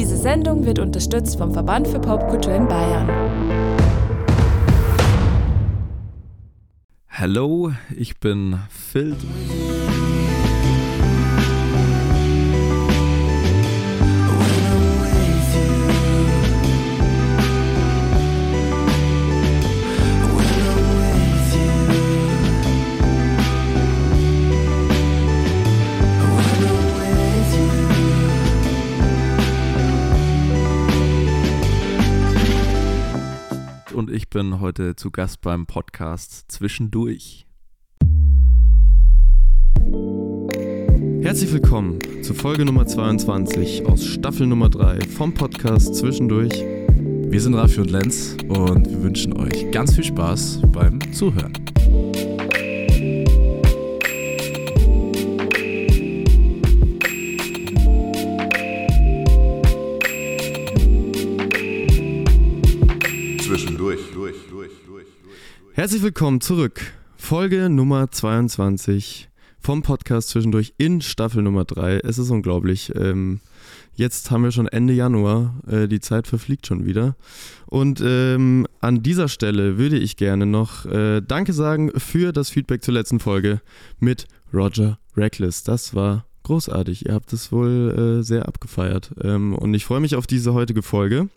Diese Sendung wird unterstützt vom Verband für Popkultur in Bayern. Hallo, ich bin Phil. Bin heute zu Gast beim Podcast Zwischendurch. Herzlich willkommen zu Folge Nummer 22 aus Staffel Nummer 3 vom Podcast Zwischendurch. Wir sind Raffi und Lenz und wir wünschen euch ganz viel Spaß beim Zuhören. Herzlich willkommen zurück. Folge Nummer 22 vom Podcast Zwischendurch in Staffel Nummer 3. Es ist unglaublich. Ähm, jetzt haben wir schon Ende Januar. Äh, die Zeit verfliegt schon wieder. Und ähm, an dieser Stelle würde ich gerne noch äh, Danke sagen für das Feedback zur letzten Folge mit Roger Reckless. Das war großartig. Ihr habt es wohl äh, sehr abgefeiert. Ähm, und ich freue mich auf diese heutige Folge.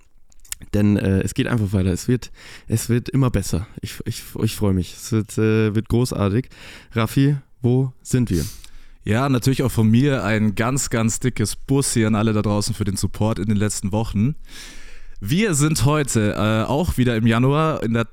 Denn äh, es geht einfach weiter. Es wird, es wird immer besser. Ich, ich, ich freue mich. Es wird, äh, wird großartig. Raffi, wo sind wir? Ja, natürlich auch von mir ein ganz, ganz dickes Bussi an alle da draußen für den Support in den letzten Wochen. Wir sind heute äh, auch wieder im Januar, in der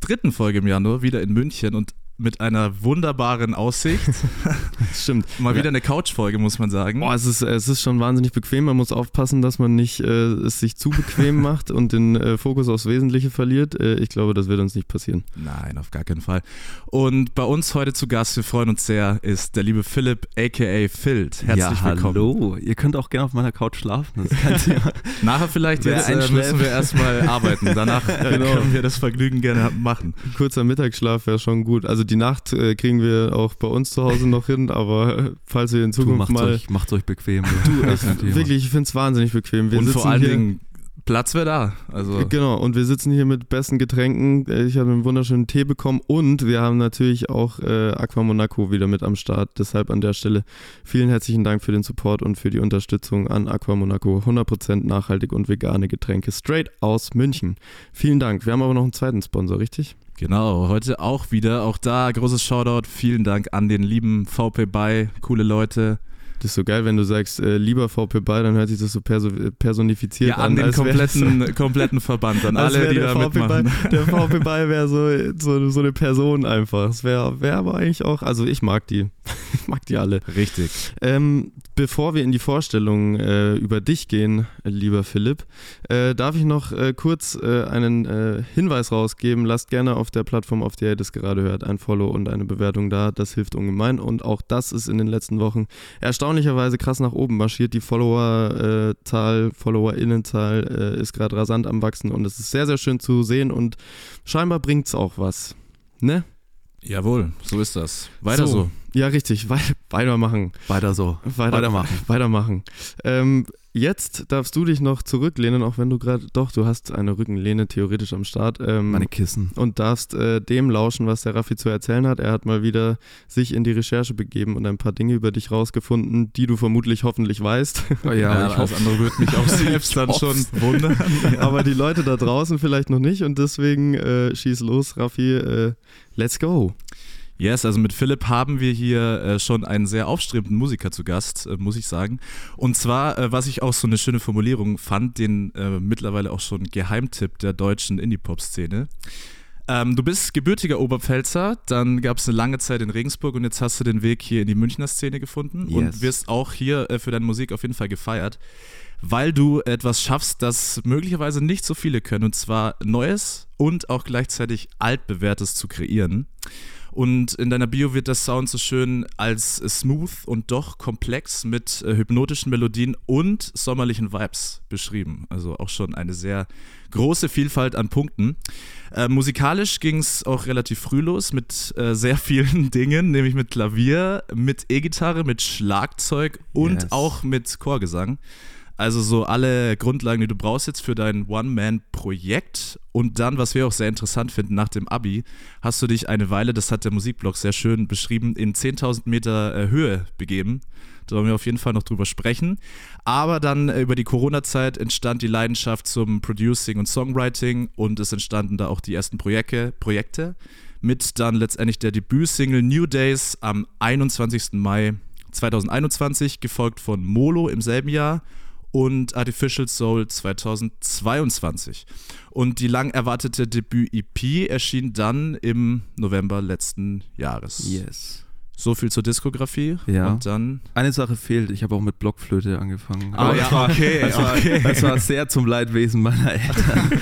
dritten Folge im Januar, wieder in München und mit einer wunderbaren Aussicht. Stimmt. Mal wieder eine Couch-Folge, muss man sagen. Boah, es ist, es ist schon wahnsinnig bequem. Man muss aufpassen, dass man nicht äh, es sich zu bequem macht und den äh, Fokus aufs Wesentliche verliert. Äh, ich glaube, das wird uns nicht passieren. Nein, auf gar keinen Fall. Und bei uns heute zu Gast, wir freuen uns sehr, ist der liebe Philipp, aka Filt. Herzlich ja, willkommen. Hallo, ihr könnt auch gerne auf meiner Couch schlafen. Das kann ja. Nachher vielleicht Wer jetzt äh, müssen wir erstmal arbeiten. Danach genau. können wir das Vergnügen gerne machen. Kurzer Mittagsschlaf wäre schon gut. Also die Nacht äh, kriegen wir auch bei uns zu Hause noch hin, aber äh, falls wir in Du Zukunft macht's mal. euch, macht's euch bequem. Du, ich, wirklich, ich finde es wahnsinnig bequem. Wir Und sitzen vor allen hier, Dingen, Platz wäre da. Also Genau, und wir sitzen hier mit besten Getränken. Äh, Ich habe einen wunderschönen Tee bekommen und wir haben natürlich auch äh, Aqua Monaco wieder mit am Start. Deshalb an der Stelle vielen herzlichen Dank für den Support und für die Unterstützung an Aqua Monaco. 100% nachhaltig und vegane Getränke straight aus München. Vielen Dank. Wir haben aber noch einen zweiten Sponsor, richtig? Genau, heute auch wieder. Auch da großes Shoutout. Vielen Dank an den lieben VP Bay. Coole Leute. Das ist so geil, wenn du sagst, äh, lieber VP bei, dann hört sich das so perso personifiziert Ja, an den kompletten, kompletten Verband. An alle, die der da VP mitmachen. Bay, der VP bei wäre so, so, so eine Person einfach. Es wäre wär aber eigentlich auch, also ich mag die. Ich mag die alle. Richtig. Ähm, bevor wir in die Vorstellung äh, über dich gehen, lieber Philipp, äh, darf ich noch äh, kurz äh, einen äh, Hinweis rausgeben. Lasst gerne auf der Plattform, auf der ihr das gerade hört, ein Follow und eine Bewertung da. Das hilft ungemein. Und auch das ist in den letzten Wochen erstaunlicherweise krass nach oben marschiert. Die Followerzahl, FollowerInnenzahl äh, ist gerade rasant am Wachsen und es ist sehr, sehr schön zu sehen und scheinbar bringt es auch was. Ne? Jawohl, so ist das. Weiter so. Ja, richtig. Wei weitermachen. Weiter so. Weiter, Weitermachen. Weitermachen. Ähm, jetzt darfst du dich noch zurücklehnen, auch wenn du gerade, doch, du hast eine Rückenlehne theoretisch am Start. Ähm, Meine Kissen. und darfst äh, dem lauschen, was der Raffi zu erzählen hat. Er hat mal wieder sich in die Recherche begeben und ein paar Dinge über dich rausgefunden, die du vermutlich hoffentlich weißt. Oh ja, Ja, ich hoffe. andere würde mich auch selbst dann schon wundern. Aber die Leute da draußen vielleicht noch nicht und deswegen äh, schieß los, Raffi. Äh, let's go. Yes, also mit Philipp haben wir hier äh, schon einen sehr aufstrebenden Musiker zu Gast, äh, muss ich sagen. Und zwar, äh, was ich auch so eine schöne Formulierung fand, den äh, mittlerweile auch schon Geheimtipp der deutschen Indie-Pop-Szene. Ähm, du bist gebürtiger Oberpfälzer, dann gab es eine lange Zeit in Regensburg und jetzt hast du den Weg hier in die Münchner Szene gefunden Yes. und wirst auch hier äh, für deine Musik auf jeden Fall gefeiert, weil du etwas schaffst, das möglicherweise nicht so viele können, und zwar Neues und auch gleichzeitig altbewährtes zu kreieren. Und in deiner Bio wird der Sound so schön als smooth und doch komplex mit äh, hypnotischen Melodien und sommerlichen Vibes beschrieben. Also auch schon eine sehr große Vielfalt an Punkten. Äh, musikalisch ging es auch relativ früh los mit äh, sehr vielen Dingen, nämlich mit Klavier, mit E-Gitarre, mit Schlagzeug und Yes. auch mit Chorgesang. Also so alle Grundlagen, die du brauchst jetzt für dein One-Man-Projekt. Und dann, was wir auch sehr interessant finden, nach dem Abi hast du dich eine Weile, das hat der Musikblog sehr schön beschrieben, in 10.000 Meter äh, Höhe begeben. Da wollen wir auf jeden Fall noch drüber sprechen. Aber dann äh, über die Corona-Zeit entstand die Leidenschaft zum Producing und Songwriting und es entstanden da auch die ersten Projekte, Projekte mit dann letztendlich der Debütsingle New Days am 21. Mai 2021, gefolgt von Molo im selben Jahr und Artificial Soul 2022. Und die lang erwartete Debüt-EP erschien dann im November letzten Jahres. Yes. So viel zur Diskografie. Ja. Und dann. Eine Sache fehlt, ich habe auch mit Blockflöte angefangen. Ah, Aber ja, das war, okay, das war, okay. Das war sehr zum Leidwesen meiner Eltern.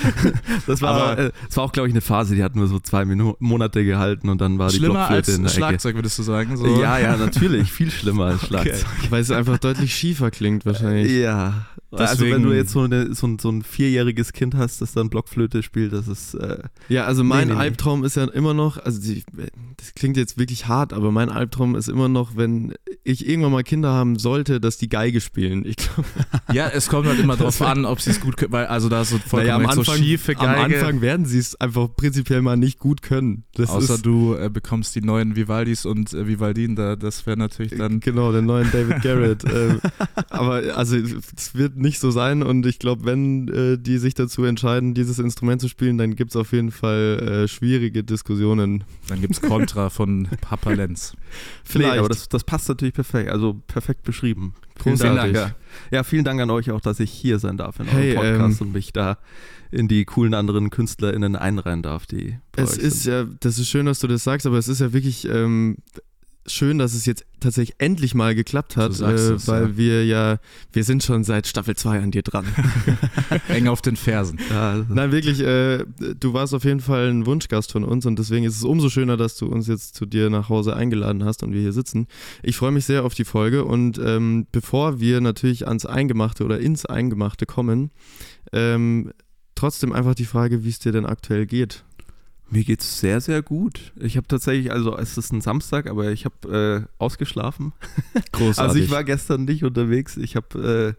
Das war, Aber- äh, das war auch, glaube ich, eine Phase, die hat nur so zwei Minu Monate gehalten und dann war die Blockflöte als in der Schlagzeug, würdest du sagen? So. Ecke. Ja, ja, natürlich. Viel schlimmer als Schlagzeug. Weil es einfach deutlich schiefer klingt wahrscheinlich. Ja. Also Deswegen- wenn du jetzt so, eine, so, ein, so ein vierjähriges Kind hast, das dann Blockflöte spielt, das ist äh, Ja, also mein Nee, nee, nee. Albtraum ist ja immer noch, also die, das klingt jetzt wirklich hart, aber mein Albtraum ist immer noch, wenn ich irgendwann mal Kinder haben sollte, dass die Geige spielen. Ich glaube, Ja, es kommt halt immer drauf an, ob sie es gut können, weil also da ist so vollkommen recht, so schiefe Geige. am Anfang werden sie es einfach prinzipiell mal nicht gut können. Das Außer ist, du äh, bekommst die neuen Vivaldis und äh, Vivaldin, da, das wäre natürlich dann. Genau, den neuen David Garrett. ähm, aber also es wird nicht so sein und ich glaube, wenn äh, die sich dazu entscheiden, dieses Instrument zu spielen, dann gibt es auf jeden Fall äh, schwierige Diskussionen. Dann gibt's Contra von Papa Lenz. Vielleicht. Nee, aber das, das passt natürlich perfekt, also perfekt beschrieben. Vielen Großartig. Dank. Ja. ja, vielen Dank an euch auch, dass ich hier sein darf in Hey, eurem Podcast ähm, und mich da in die coolen anderen KünstlerInnen einreihen darf, die bei Es euch ist sind. ja, das ist schön, dass du das sagst, aber es ist ja wirklich ähm, schön, dass es jetzt tatsächlich endlich mal geklappt hat, äh, es, weil ja. wir ja, wir sind schon seit Staffel 2 an dir dran. Eng auf den Fersen. Ja, Nein, wirklich, äh, du warst auf jeden Fall ein Wunschgast von uns und deswegen ist es umso schöner, dass du uns jetzt zu dir nach Hause eingeladen hast und wir hier sitzen. Ich freue mich sehr auf die Folge und ähm, bevor wir natürlich ans Eingemachte oder ins Eingemachte kommen, ähm, trotzdem einfach die Frage, wie es dir denn aktuell geht. Mir geht's sehr, sehr gut. Ich habe tatsächlich, also es ist ein Samstag, aber ich habe äh, ausgeschlafen. Großartig. Also ich war gestern nicht unterwegs. Ich habe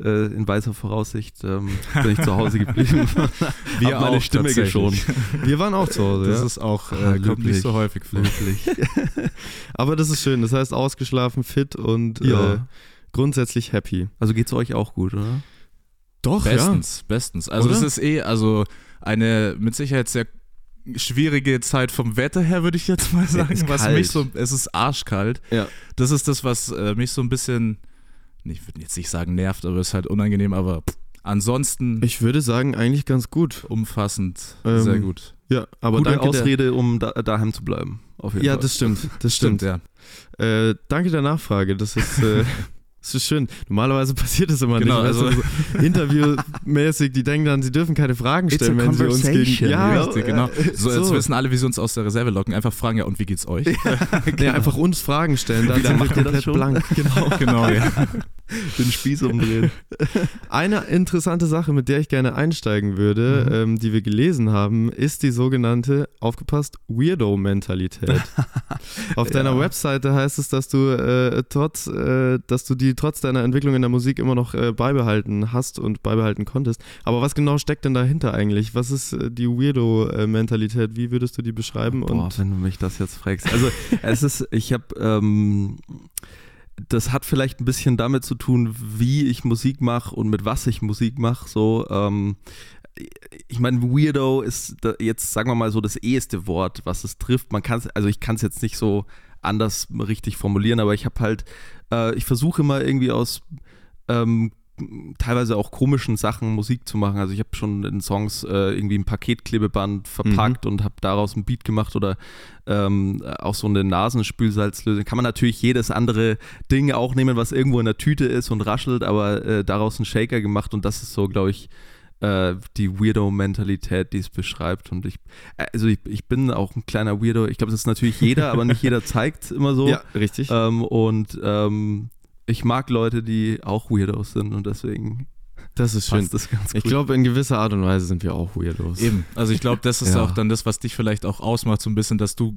äh, äh, in weiser Voraussicht ähm, bin ich zu Hause geblieben. Wir hab meine auch Stimme geschont. wir waren auch zu Hause, Das ja. ist auch, Ah, äh, kommt nicht so häufig vor. Wirklich. Aber das ist schön. Das heißt, ausgeschlafen, fit und Ja. äh, grundsätzlich happy. Also geht's euch auch gut, oder? Doch, Bestens, bestens. Also Oder? es ist eh, also eine mit Sicherheit sehr schwierige Zeit vom Wetter her, würde ich jetzt mal sagen. ist was kalt. mich so, es ist arschkalt. Ja. Das ist das, was äh, mich so ein bisschen, ich würde jetzt nicht sagen nervt, aber ist halt unangenehm, aber pff, ansonsten Ich würde sagen, eigentlich ganz gut. umfassend Ähm, sehr gut. Ja, aber Gute danke der- Ausrede, um da, daheim zu bleiben. Auf jeden Ja, Fall. das stimmt. Das stimmt. ja. Äh, danke der Nachfrage. Das ist, äh, das ist schön. Normalerweise passiert das immer Genau, nicht. also- du, so interviewmäßig, die denken dann, sie dürfen keine Fragen stellen, wenn sie uns gegen. Ja, Richtig, genau. äh, So, jetzt wissen alle, wie sie uns aus der Reserve locken. Einfach fragen, ja, und wie geht's euch? Nee, einfach uns Fragen stellen. Dann sind wir macht ihr das komplett schon? blank. Genau. genau, ja. Den Spieß umdrehen. Eine interessante Sache, mit der ich gerne einsteigen würde, Mhm. ähm, die wir gelesen haben, ist die sogenannte, aufgepasst, Weirdo-Mentalität. Auf deiner Ja. Webseite heißt es, dass du äh, trotz, äh, dass du die trotz deiner Entwicklung in der Musik immer noch äh, beibehalten hast und beibehalten konntest. Aber was genau steckt denn dahinter eigentlich? Was ist äh, die Weirdo-Mentalität? Wie würdest du die beschreiben? Boah, und wenn du mich das jetzt fragst. Also es ist, ich habe, ähm, das hat vielleicht ein bisschen damit zu tun, wie ich Musik mache und mit was ich Musik mache. So, ähm, ich meine, Weirdo ist jetzt, sagen wir mal so, das eheste Wort, was es trifft. Man kann also ich kann es jetzt nicht so anders richtig formulieren, aber ich habe halt, äh, ich versuche immer irgendwie aus ähm, teilweise auch komischen Sachen Musik zu machen. Also ich habe schon in Songs äh, irgendwie ein Paketklebeband verpackt und habe daraus ein Beat gemacht oder ähm, auch so eine Nasenspülsalzlösung. Kann man natürlich jedes andere Ding auch nehmen, was irgendwo in der Tüte ist und raschelt, aber äh, daraus einen Shaker gemacht und das ist so, glaube ich, äh, die Weirdo-Mentalität, die es beschreibt. Und ich, also ich, ich bin auch ein kleiner Weirdo. Ich glaube, das ist natürlich jeder, aber nicht jeder zeigt immer so. ja, richtig. Ähm, und ähm, ich mag Leute, die auch Weirdos sind und deswegen Das ist schön. das ganz Ich glaube, in gewisser Art und Weise sind wir auch Weirdos. Eben. Also ich glaube, das ist Ja. auch dann das, was dich vielleicht auch ausmacht, so ein bisschen, dass du,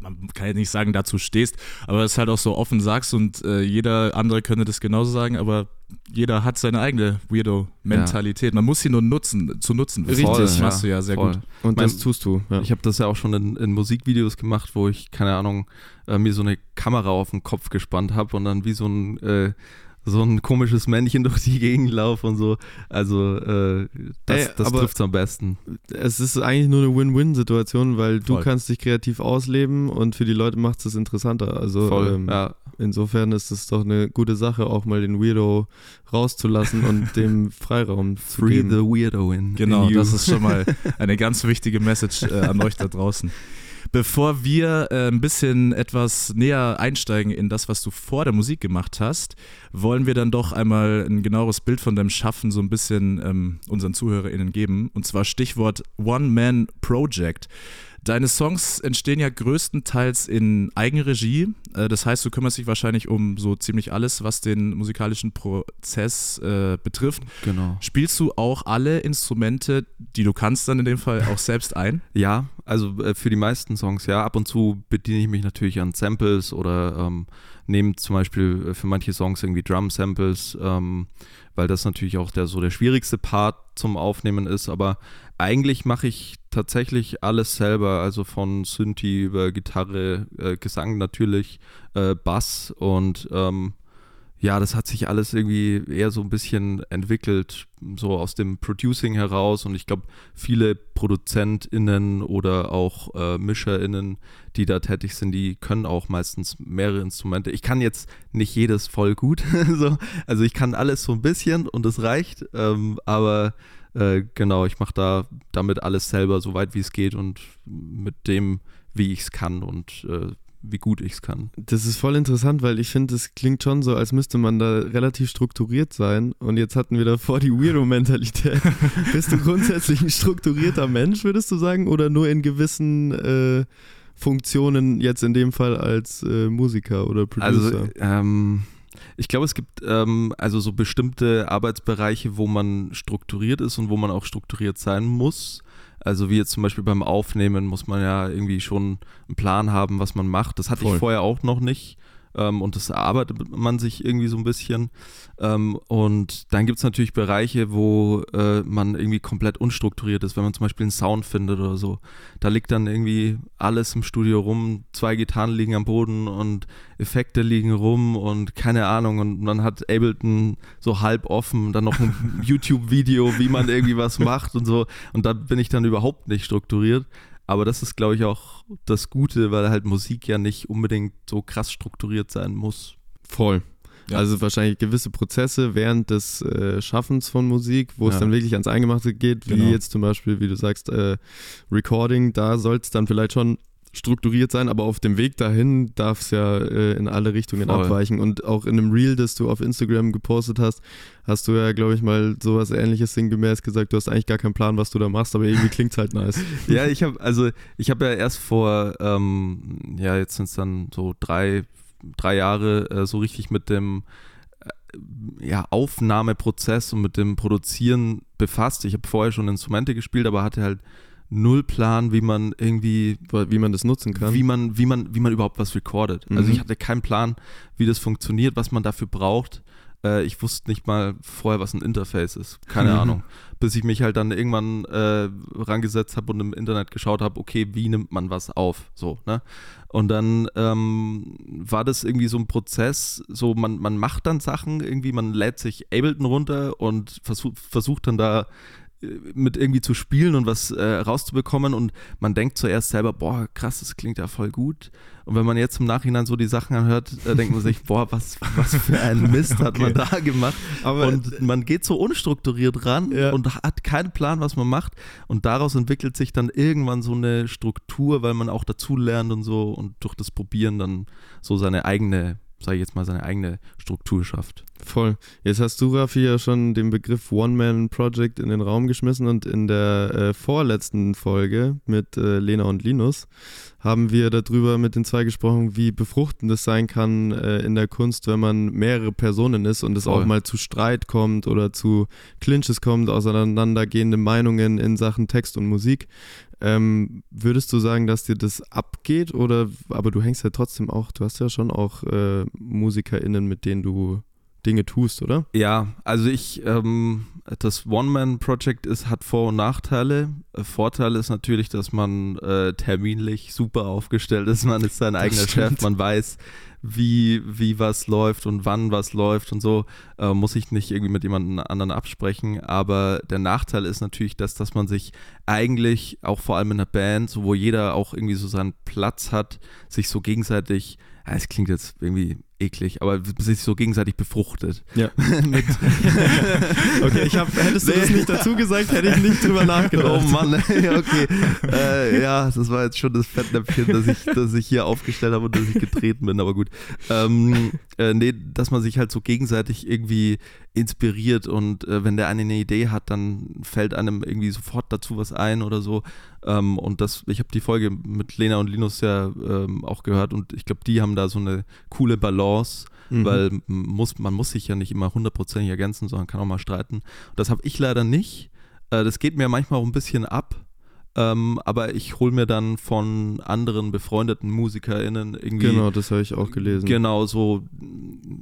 man kann ja nicht sagen, dazu stehst, aber es halt auch so offen sagst und äh, jeder andere könnte das genauso sagen, aber jeder hat seine eigene Weirdo-Mentalität. Man muss sie nur nutzen, zu nutzen. Richtig, das machst du ja sehr voll. gut. Und Mein- das tust du. Ja. Ich habe das ja auch schon in, in Musikvideos gemacht, wo ich, keine Ahnung, äh, mir so eine Kamera auf den Kopf gespannt habe und dann wie so ein, äh, so ein komisches Männchen durch die Gegend laufe und so. Also äh, das, Ey, das trifft es am besten. es ist eigentlich nur eine Win-Win-Situation, weil du Voll. kannst dich kreativ ausleben und für die Leute macht es interessanter. Also ähm, ja. insofern ist es doch eine gute Sache, auch mal den Weirdo rauszulassen und dem Freiraum zu Free geben. the weirdo in, Genau, in you. das ist schon mal eine ganz wichtige Message äh, an euch da draußen. Bevor wir äh, ein bisschen etwas näher einsteigen in das, was du vor der Musik gemacht hast, wollen wir dann doch einmal ein genaueres Bild von deinem Schaffen so ein bisschen ähm, unseren ZuhörerInnen geben. Und zwar Stichwort One-Man-Project. Deine Songs entstehen ja größtenteils in Eigenregie. Äh, Das heißt, du kümmerst dich wahrscheinlich um so ziemlich alles, was den musikalischen Prozess äh, betrifft. Genau. Spielst du auch alle Instrumente, die du kannst, dann in dem Fall auch selbst ein? Ja, also äh, für die meisten Songs, ja. Ab und zu bediene ich mich natürlich an Samples oder ähm, nehme zum Beispiel äh, für manche Songs irgendwie Drum-Samples, ähm, weil das natürlich auch der so der schwierigste Part zum Aufnehmen ist. Aber eigentlich mache ich tatsächlich alles selber, also von Synthi über Gitarre, äh, Gesang natürlich, äh, Bass und ähm, ja, das hat sich alles irgendwie eher so ein bisschen entwickelt, so aus dem Producing heraus. Und ich glaube, viele ProduzentInnen oder auch äh, MischerInnen, die da tätig sind, die können auch meistens mehrere Instrumente. Ich kann jetzt nicht jedes voll gut. so. Also ich kann alles so ein bisschen und es reicht. Ähm, aber äh, genau, ich mache da damit alles selber, so weit wie es geht und mit dem, wie ich es kann und äh, wie gut ich es kann. Das ist voll interessant, weil ich finde, es klingt schon so, als müsste man da relativ strukturiert sein. Und jetzt hatten wir davor die Weirdo-Mentalität. Bist du grundsätzlich ein strukturierter Mensch, würdest du sagen? Oder nur in gewissen äh, Funktionen, jetzt in dem Fall als äh, Musiker oder Producer? Also, ähm, ich glaube, es gibt ähm, also so bestimmte Arbeitsbereiche, wo man strukturiert ist und wo man auch strukturiert sein muss. Also wie jetzt zum Beispiel beim Aufnehmen muss man ja irgendwie schon einen Plan haben, was man macht. Das hatte Voll. ich vorher auch noch nicht. Ähm, und das erarbeitet man sich irgendwie so ein bisschen. Ähm, und dann gibt es natürlich Bereiche, wo äh, man irgendwie komplett unstrukturiert ist, wenn man zum Beispiel einen Sound findet oder so. Da liegt dann irgendwie alles im Studio rum, zwei Gitarren liegen am Boden und Effekte liegen rum und keine Ahnung. Und man hat Ableton so halb offen, dann noch ein YouTube-Video, wie man irgendwie was macht und so. Und da bin ich dann überhaupt nicht strukturiert. Aber das ist, glaube ich, auch das Gute, weil halt Musik ja nicht unbedingt so krass strukturiert sein muss. Voll. Ja. Also wahrscheinlich gewisse Prozesse während des äh, Schaffens von Musik, wo es Ja. dann wirklich ans Eingemachte geht, wie Genau. jetzt zum Beispiel, wie du sagst, äh, Recording, da soll es dann vielleicht schon strukturiert sein, aber auf dem Weg dahin darf es ja äh, in alle Richtungen Voll. abweichen. Und auch in einem Reel, das du auf Instagram gepostet hast, hast du ja, glaube ich, mal sowas ähnliches sinngemäß gesagt, du hast eigentlich gar keinen Plan, was du da machst, aber irgendwie klingt halt nice. ja, ich habe also ich habe ja erst vor, ähm, ja, jetzt sind es dann so drei, drei Jahre äh, so richtig mit dem äh, ja, Aufnahmeprozess und mit dem Produzieren befasst. Ich habe vorher schon Instrumente gespielt, aber hatte halt null Plan, wie man irgendwie Wie man das nutzen kann. wie man, wie man, wie man überhaupt was recordet. Also Mhm. ich hatte keinen Plan, wie das funktioniert, was man dafür braucht. Äh, ich wusste nicht mal vorher, was ein Interface ist. Keine Mhm. Ahnung. Bis ich mich halt dann irgendwann äh, rangesetzt habe und im Internet geschaut habe, okay, wie nimmt man was auf? So, ne? Und dann ähm, war das irgendwie so ein Prozess, so man, man macht dann Sachen irgendwie, man lädt sich Ableton runter und versuch, versucht dann da mit irgendwie zu spielen und was äh, rauszubekommen und man denkt zuerst selber, boah, krass, das klingt ja voll gut. Und wenn man jetzt im Nachhinein so die Sachen anhört, äh, denkt man sich, boah, was, was für ein Mist hat man da gemacht. Aber und man geht so unstrukturiert ran Ja. und hat keinen Plan, was man macht. Und daraus entwickelt sich dann irgendwann so eine Struktur, weil man auch dazu lernt und so und durch das Probieren dann so seine eigene sage ich jetzt mal, seine eigene Struktur schafft. Voll. Jetzt hast du, Raffi, ja schon den Begriff One-Man-Project in den Raum geschmissen und in der äh, vorletzten Folge mit äh, Lena und Linus haben wir darüber mit den zwei gesprochen, wie befruchtend es sein kann äh, in der Kunst, wenn man mehrere Personen ist und es Voll. auch mal zu Streit kommt oder zu Clinches kommt, auseinandergehende Meinungen in Sachen Text und Musik. Ähm, würdest du sagen, dass dir das abgeht oder, aber du hängst ja trotzdem auch, du hast ja schon auch äh, MusikerInnen, mit denen du Dinge tust, oder? Ja, also ich, ähm, das One-Man-Project ist, hat Vor- und Nachteile. Vorteil ist natürlich, dass man äh, terminlich super aufgestellt ist. Man ist sein eigener Chef, man weiß, wie, wie was läuft und wann was läuft und so. Äh, muss ich nicht irgendwie mit jemandem anderen absprechen. Aber der Nachteil ist natürlich, dass, dass man sich eigentlich, auch vor allem in einer Band, so wo jeder auch irgendwie so seinen Platz hat, sich so gegenseitig, es klingt jetzt irgendwie eklig, aber sich so gegenseitig befruchtet. Ja. Okay, ich hab, hättest du das nicht dazu gesagt, hätte ich nicht drüber nachgedacht. Oh Mann, ja, okay. Äh, ja, das war jetzt schon das Fettnäpfchen, das ich, das ich hier aufgestellt habe und dass ich getreten bin, aber gut. Ähm, äh, nee, dass man sich halt so gegenseitig irgendwie inspiriert und äh, wenn der eine eine Idee hat, dann fällt einem irgendwie sofort dazu was ein oder so. Ähm, und das, ich habe die Folge mit Lena und Linus ja ähm, auch gehört und ich glaube, die haben da so eine coole Balance, Mhm. weil muss, man muss sich ja nicht immer hundertprozentig ergänzen, sondern kann auch mal streiten. Das habe ich leider nicht. Äh, das geht mir manchmal auch ein bisschen ab. Ähm, aber ich hole mir dann von anderen befreundeten MusikerInnen irgendwie Genau, das habe ich auch gelesen. Genau, so,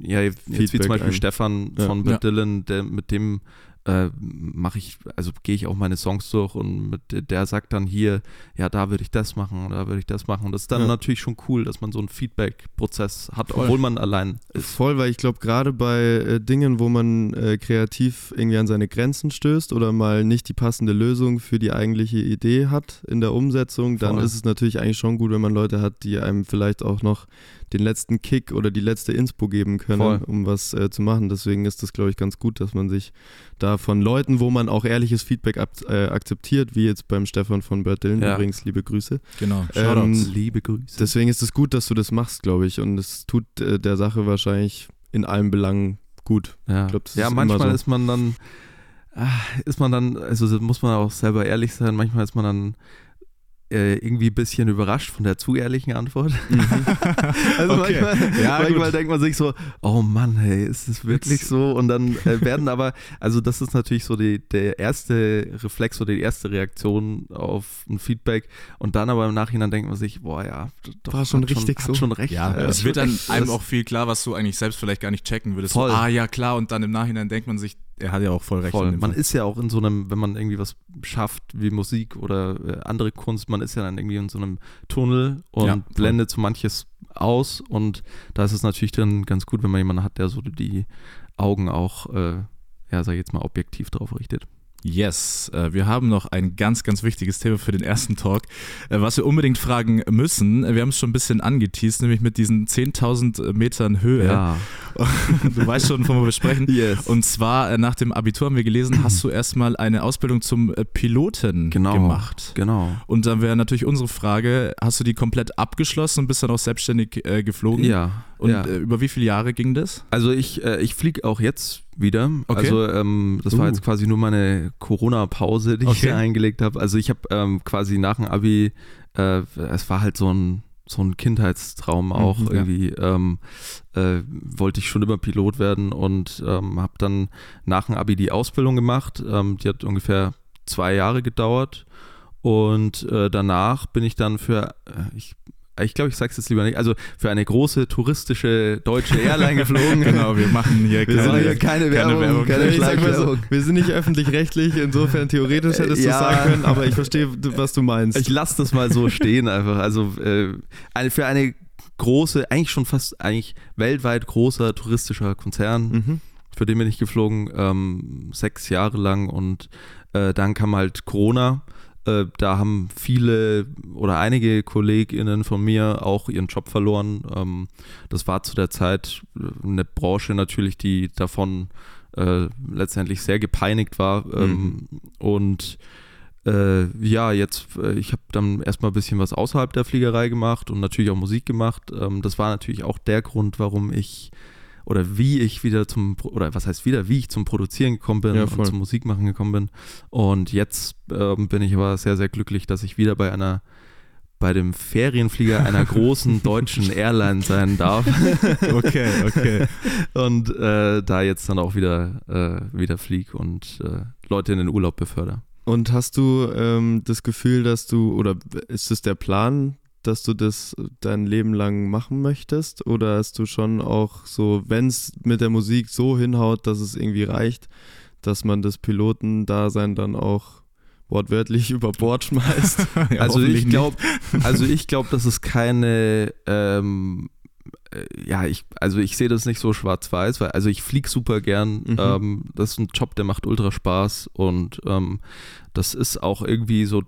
ja, jetzt wie zum Beispiel ein. Stefan Ja. von Ja. Bad Dylan, der, mit dem äh, mache ich, also gehe ich auch meine Songs durch und mit, der- sagt dann hier, ja, da würde ich das machen, da würde ich das machen. Und das ist dann Ja. natürlich schon cool, dass man so einen Feedback-Prozess hat, Voll. obwohl man allein ist. Voll, weil ich glaube, gerade bei äh, Dingen, wo man äh, kreativ irgendwie an seine Grenzen stößt oder mal nicht die passende Lösung für die eigentliche Idee hat in der Umsetzung, dann Voll. ist es natürlich eigentlich schon gut, wenn man Leute hat, die einem vielleicht auch noch den letzten Kick oder die letzte Inspo geben können, Voll. um was äh, zu machen. Deswegen ist das, glaube ich, ganz gut, dass man sich da von Leuten, wo man auch ehrliches Feedback ab, äh, akzeptiert, wie jetzt beim Stefan von Bert Dylan, Ja. übrigens, liebe Grüße. Genau. Ähm. Liebe Grüße. Deswegen ist es gut, dass du das machst, glaube ich. Und es tut äh, der Sache wahrscheinlich in allen Belangen gut. Ja, Ich glaub, das ja ist immer manchmal so. ist man dann, ah, ist man dann, also das muss man auch selber ehrlich sein, manchmal ist man dann äh, irgendwie ein bisschen überrascht von der zu ehrlichen Antwort. also Okay. manchmal, Ja, manchmal denkt man sich so, oh Mann, hey, ist es wirklich Jetzt- so? Und dann äh, werden aber, also das ist natürlich so die, der erste Reflex oder die erste Reaktion auf ein Feedback und dann aber im Nachhinein denkt man sich, boah ja, doch, War schon hat richtig hat so. schon recht. Ja, äh, es wird dann einem das- auch viel klar, was du eigentlich selbst vielleicht gar nicht checken würdest. Voll. So, ah ja, klar, und dann im Nachhinein denkt man sich, er hat ja auch voll recht. Voll. Man Fall. ist ja auch in so einem, wenn man irgendwie was schafft, wie Musik oder äh, andere Kunst, man ist ja dann irgendwie in so einem Tunnel und Ja, blendet so manches aus und da ist es natürlich dann ganz gut, wenn man jemanden hat, der so die Augen auch, äh, ja, sag ich jetzt mal, objektiv drauf richtet. Yes, äh, wir haben noch ein ganz, ganz wichtiges Thema für den ersten Talk, äh, was wir unbedingt fragen müssen. Wir haben es schon ein bisschen angeteased, nämlich mit diesen 10.000 Metern Höhe. Ja. Du weißt schon, wovon wir sprechen. Yes. Und zwar äh, nach dem Abitur haben wir gelesen, hast du erstmal eine Ausbildung zum äh, Piloten Genau. gemacht. genau. Und dann wäre natürlich unsere Frage, hast du die komplett abgeschlossen und bist dann auch selbstständig äh, geflogen? Ja. Und ja. äh, über wie viele Jahre ging das? Also ich, äh, ich fliege auch jetzt wieder. Okay. Also ähm, das war Uh. jetzt quasi nur meine Corona-Pause, die ich Okay. hier eingelegt habe. Also ich habe ähm, quasi nach dem Abi, äh, es war halt so ein so ein Kindheitstraum auch Mhm, ja. irgendwie. Ähm, äh, wollte ich schon immer Pilot werden und ähm, habe dann nach dem Abi die Ausbildung gemacht. Ähm, die hat ungefähr zwei Jahre gedauert. Und äh, danach bin ich dann für, äh, ich ich glaube, ich sage es jetzt lieber nicht, also für eine große touristische deutsche Airline geflogen. Genau, wir machen hier Wir keine, hier keine Werbung, Werbung. keine mal so, Schleichwerbung. wir sind nicht öffentlich-rechtlich, insofern theoretisch hättest du Ja. sagen können, aber ich verstehe, du- was du meinst. Ich lasse das mal so stehen einfach. Also äh, für eine große, eigentlich schon fast eigentlich weltweit großer touristischer Konzern, mhm. für den bin ich geflogen, ähm, sechs Jahre lang und äh, dann kam halt Corona. Äh, da haben viele oder einige KollegInnen von mir auch ihren Job verloren. Ähm, das war zu der Zeit äh, eine Branche natürlich, die davon äh, letztendlich sehr gepeinigt war. Ähm, Und äh, ja, jetzt, äh, ich habe dann erstmal ein bisschen was außerhalb der Fliegerei gemacht und natürlich auch Musik gemacht. Ähm, das war natürlich auch der Grund, warum ich oder wie ich wieder zum, oder was heißt wieder, wie ich zum Produzieren gekommen bin Ja, und zum Musikmachen gekommen bin. Und jetzt ähm, bin ich aber sehr, sehr glücklich, dass ich wieder bei einer, bei dem Ferienflieger einer großen deutschen Airline sein darf Okay, okay. und äh, da jetzt dann auch wieder, äh, wieder flieg und äh, Leute in den Urlaub befördere. Und hast du ähm, das Gefühl, dass du, oder ist es der Plan, dass du das dein Leben lang machen möchtest? Oder hast du schon auch so, wenn es mit der Musik so hinhaut, dass es irgendwie reicht, dass man das Pilotendasein dann auch wortwörtlich über Bord schmeißt? Ja, also ich glaube, also ich glaube, dass es keine, ähm, äh, ja, ich, also ich sehe das nicht so schwarz-weiß, weil also ich fliege super gern. Mhm. Ähm, das ist ein Job, der macht ultra Spaß und ähm, das ist auch irgendwie so,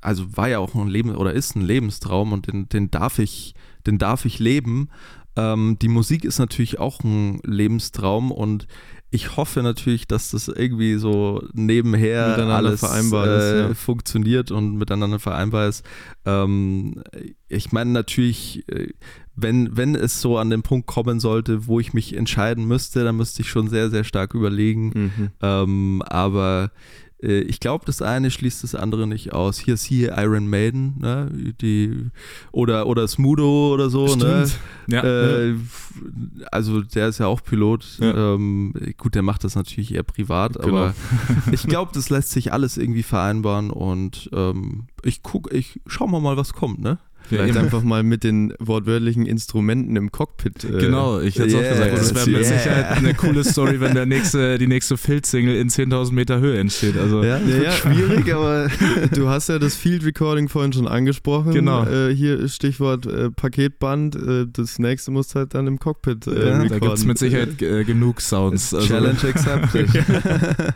also war ja auch ein Leben oder ist ein Lebenstraum und den, den darf ich, den darf ich leben. Ähm, die Musik ist natürlich auch ein Lebenstraum und ich hoffe natürlich, dass das irgendwie so nebenher alles vereinbar äh, ist, funktioniert und miteinander vereinbar ist. Ähm, ich meine natürlich, äh, wenn, wenn es so an den Punkt kommen sollte, wo ich mich entscheiden müsste, dann müsste ich schon sehr, sehr stark überlegen. Mhm. Ähm, aber ich glaube, das eine schließt das andere nicht aus. Hier siehe Iron Maiden, ne? Die, oder, oder Smudo oder so, ne? Stimmt. Ja, Äh, also der ist ja auch Pilot. Ja. Ähm, gut, der macht das natürlich eher privat, Genau. aber ich glaube, das lässt sich alles irgendwie vereinbaren und ähm, ich guck, ich schau mal mal, was kommt, ne? Vielleicht eben. einfach mal mit den wortwörtlichen Instrumenten im Cockpit. Äh, Genau, ich hätte es yes, auch gesagt, das wäre mit yeah. Sicherheit eine coole Story, wenn der nächste, die nächste Filz-Single in 10.000 Meter Höhe entsteht. Also, Ja, Ja, ja. schwierig, aber Du hast ja das Field Recording vorhin schon angesprochen. Genau. Äh, hier Stichwort äh, Paketband. Äh, das nächste musst du halt dann im Cockpit äh, Ja, da gibt es mit Sicherheit äh, genug Sounds. Also, Challenge accepted.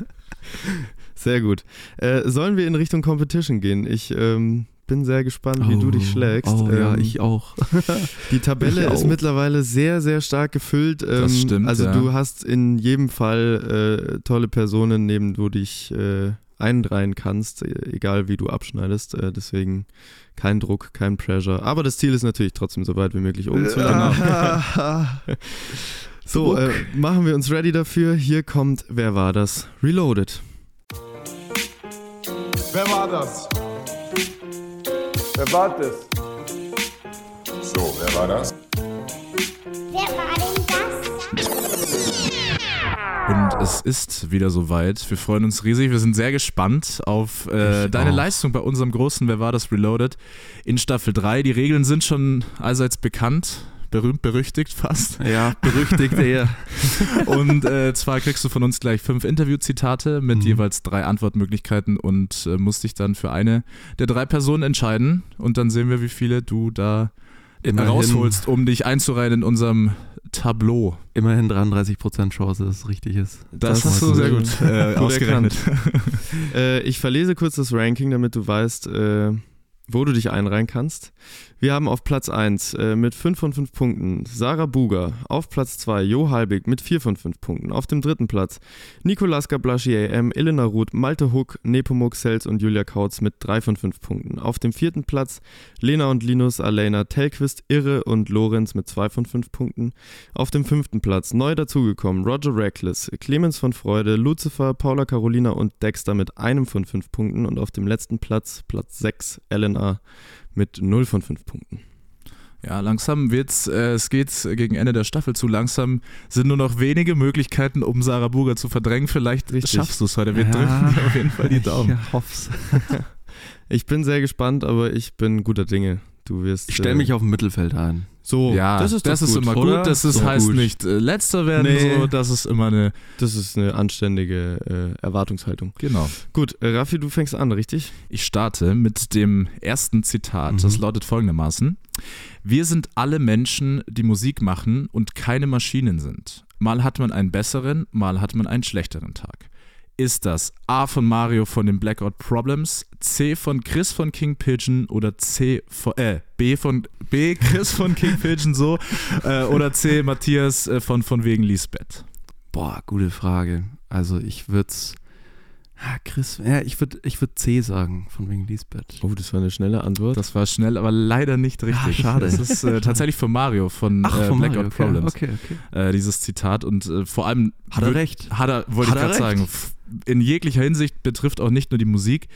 Sehr gut. Äh, sollen wir in Richtung Competition gehen? Ich ähm, bin sehr gespannt, wie du dich schlägst. Oh ja, Ähm, ich auch. Die Tabelle Ich ist auch. mittlerweile sehr, sehr stark gefüllt. Ähm, Das stimmt, Also ja. du hast in jedem Fall äh, tolle Personen, neben du dich äh, einreihen kannst, äh, egal wie du abschneidest. Äh, deswegen kein Druck, kein Pressure. Aber das Ziel ist natürlich trotzdem so weit wie möglich oben zu landen. So, äh, machen wir uns ready dafür. Hier kommt Wer war das? Reloaded. Wer war das? Wer war das? So, wer war das? Wer war denn das? Und es ist wieder soweit. Wir freuen uns riesig. Wir sind sehr gespannt auf äh, deine auch. Leistung bei unserem großen Wer war das Reloaded in Staffel 3. Die Regeln sind schon allseits bekannt. Berühmt, berüchtigt fast. Ja, berüchtigt eher. Und äh, zwar kriegst du von uns gleich fünf Interviewzitate mit Mhm. jeweils drei Antwortmöglichkeiten und äh, musst dich dann für eine der drei Personen entscheiden. Und dann sehen wir, wie viele du da rausholst, um dich einzureihen in unserem Tableau. Immerhin 33% Chance, dass es richtig ist. Das, Das hast du sehr gut. gut, äh, Gut ausgerechnet. Äh, ich verlese kurz das Ranking, damit du weißt, äh, wo du dich einreihen kannst. Wir haben auf Platz 1 äh, mit 5 von 5 Punkten Sarah Buger. Auf Platz 2 Jo Halbig mit 4 von 5 Punkten. Auf dem dritten Platz Nikolaska Blaschier M, Elena Ruth, Malte Huck, Nepomuk Sels und Julia Kautz mit 3 von 5 Punkten. Auf dem vierten Platz Lena und Linus, Alena Telquist, Irre und Lorenz mit 2 von 5 Punkten. Auf dem fünften Platz neu dazugekommen Roger Reckless, Clemens von Freude, Lucifer, Paula Carolina und Dexter mit einem von 5 Punkten. Und auf dem letzten Platz, Platz 6, Elena mit 0 von 5 Punkten. Ja, langsam wird's, äh, es geht gegen Ende der Staffel zu. Langsam sind nur noch wenige Möglichkeiten, um Sarah Burger zu verdrängen. Vielleicht Richtig. schaffst du es heute. Wir Ja. drücken dir auf jeden Fall die Daumen. Ich hoff's. Ich bin sehr gespannt, aber ich bin guter Dinge. Du wirst. Ich stelle äh, mich auf dem Mittelfeld ein. So, Ja, das ist, doch gut, immer oder? gut. Das ist, So heißt gut. nicht äh, letzter werden, Nee. so, das ist immer eine. Das ist eine anständige äh, Erwartungshaltung. Genau. Gut, äh, Raffi, du fängst an, richtig? Ich starte mit dem ersten Zitat. Mhm. Das lautet folgendermaßen: Wir sind alle Menschen, die Musik machen und keine Maschinen sind. Mal hat man einen besseren, mal hat man einen schlechteren Tag. Ist das A von Mario von den Blackout Problems, C von Chris von King Pigeon oder C von äh, B von B Chris von King Pigeon so äh, oder C Matthias äh, von von wegen Lisbeth? Boah, gute Frage. Also ich würde es. Ah, Chris, ja, ich würde ich würd C sagen, von wegen Lisbeth. Oh, das war eine schnelle Antwort. Das war schnell, aber leider nicht richtig. Ah, schade. Das ist äh, tatsächlich von Mario, von, Ach, äh, von Blackout Mario, okay, Problems. Okay, okay. Äh, dieses Zitat und äh, vor allem Hat er recht. Hat er, wollte Hat ich er gerade recht. sagen. In jeglicher Hinsicht betrifft auch nicht nur die Musik,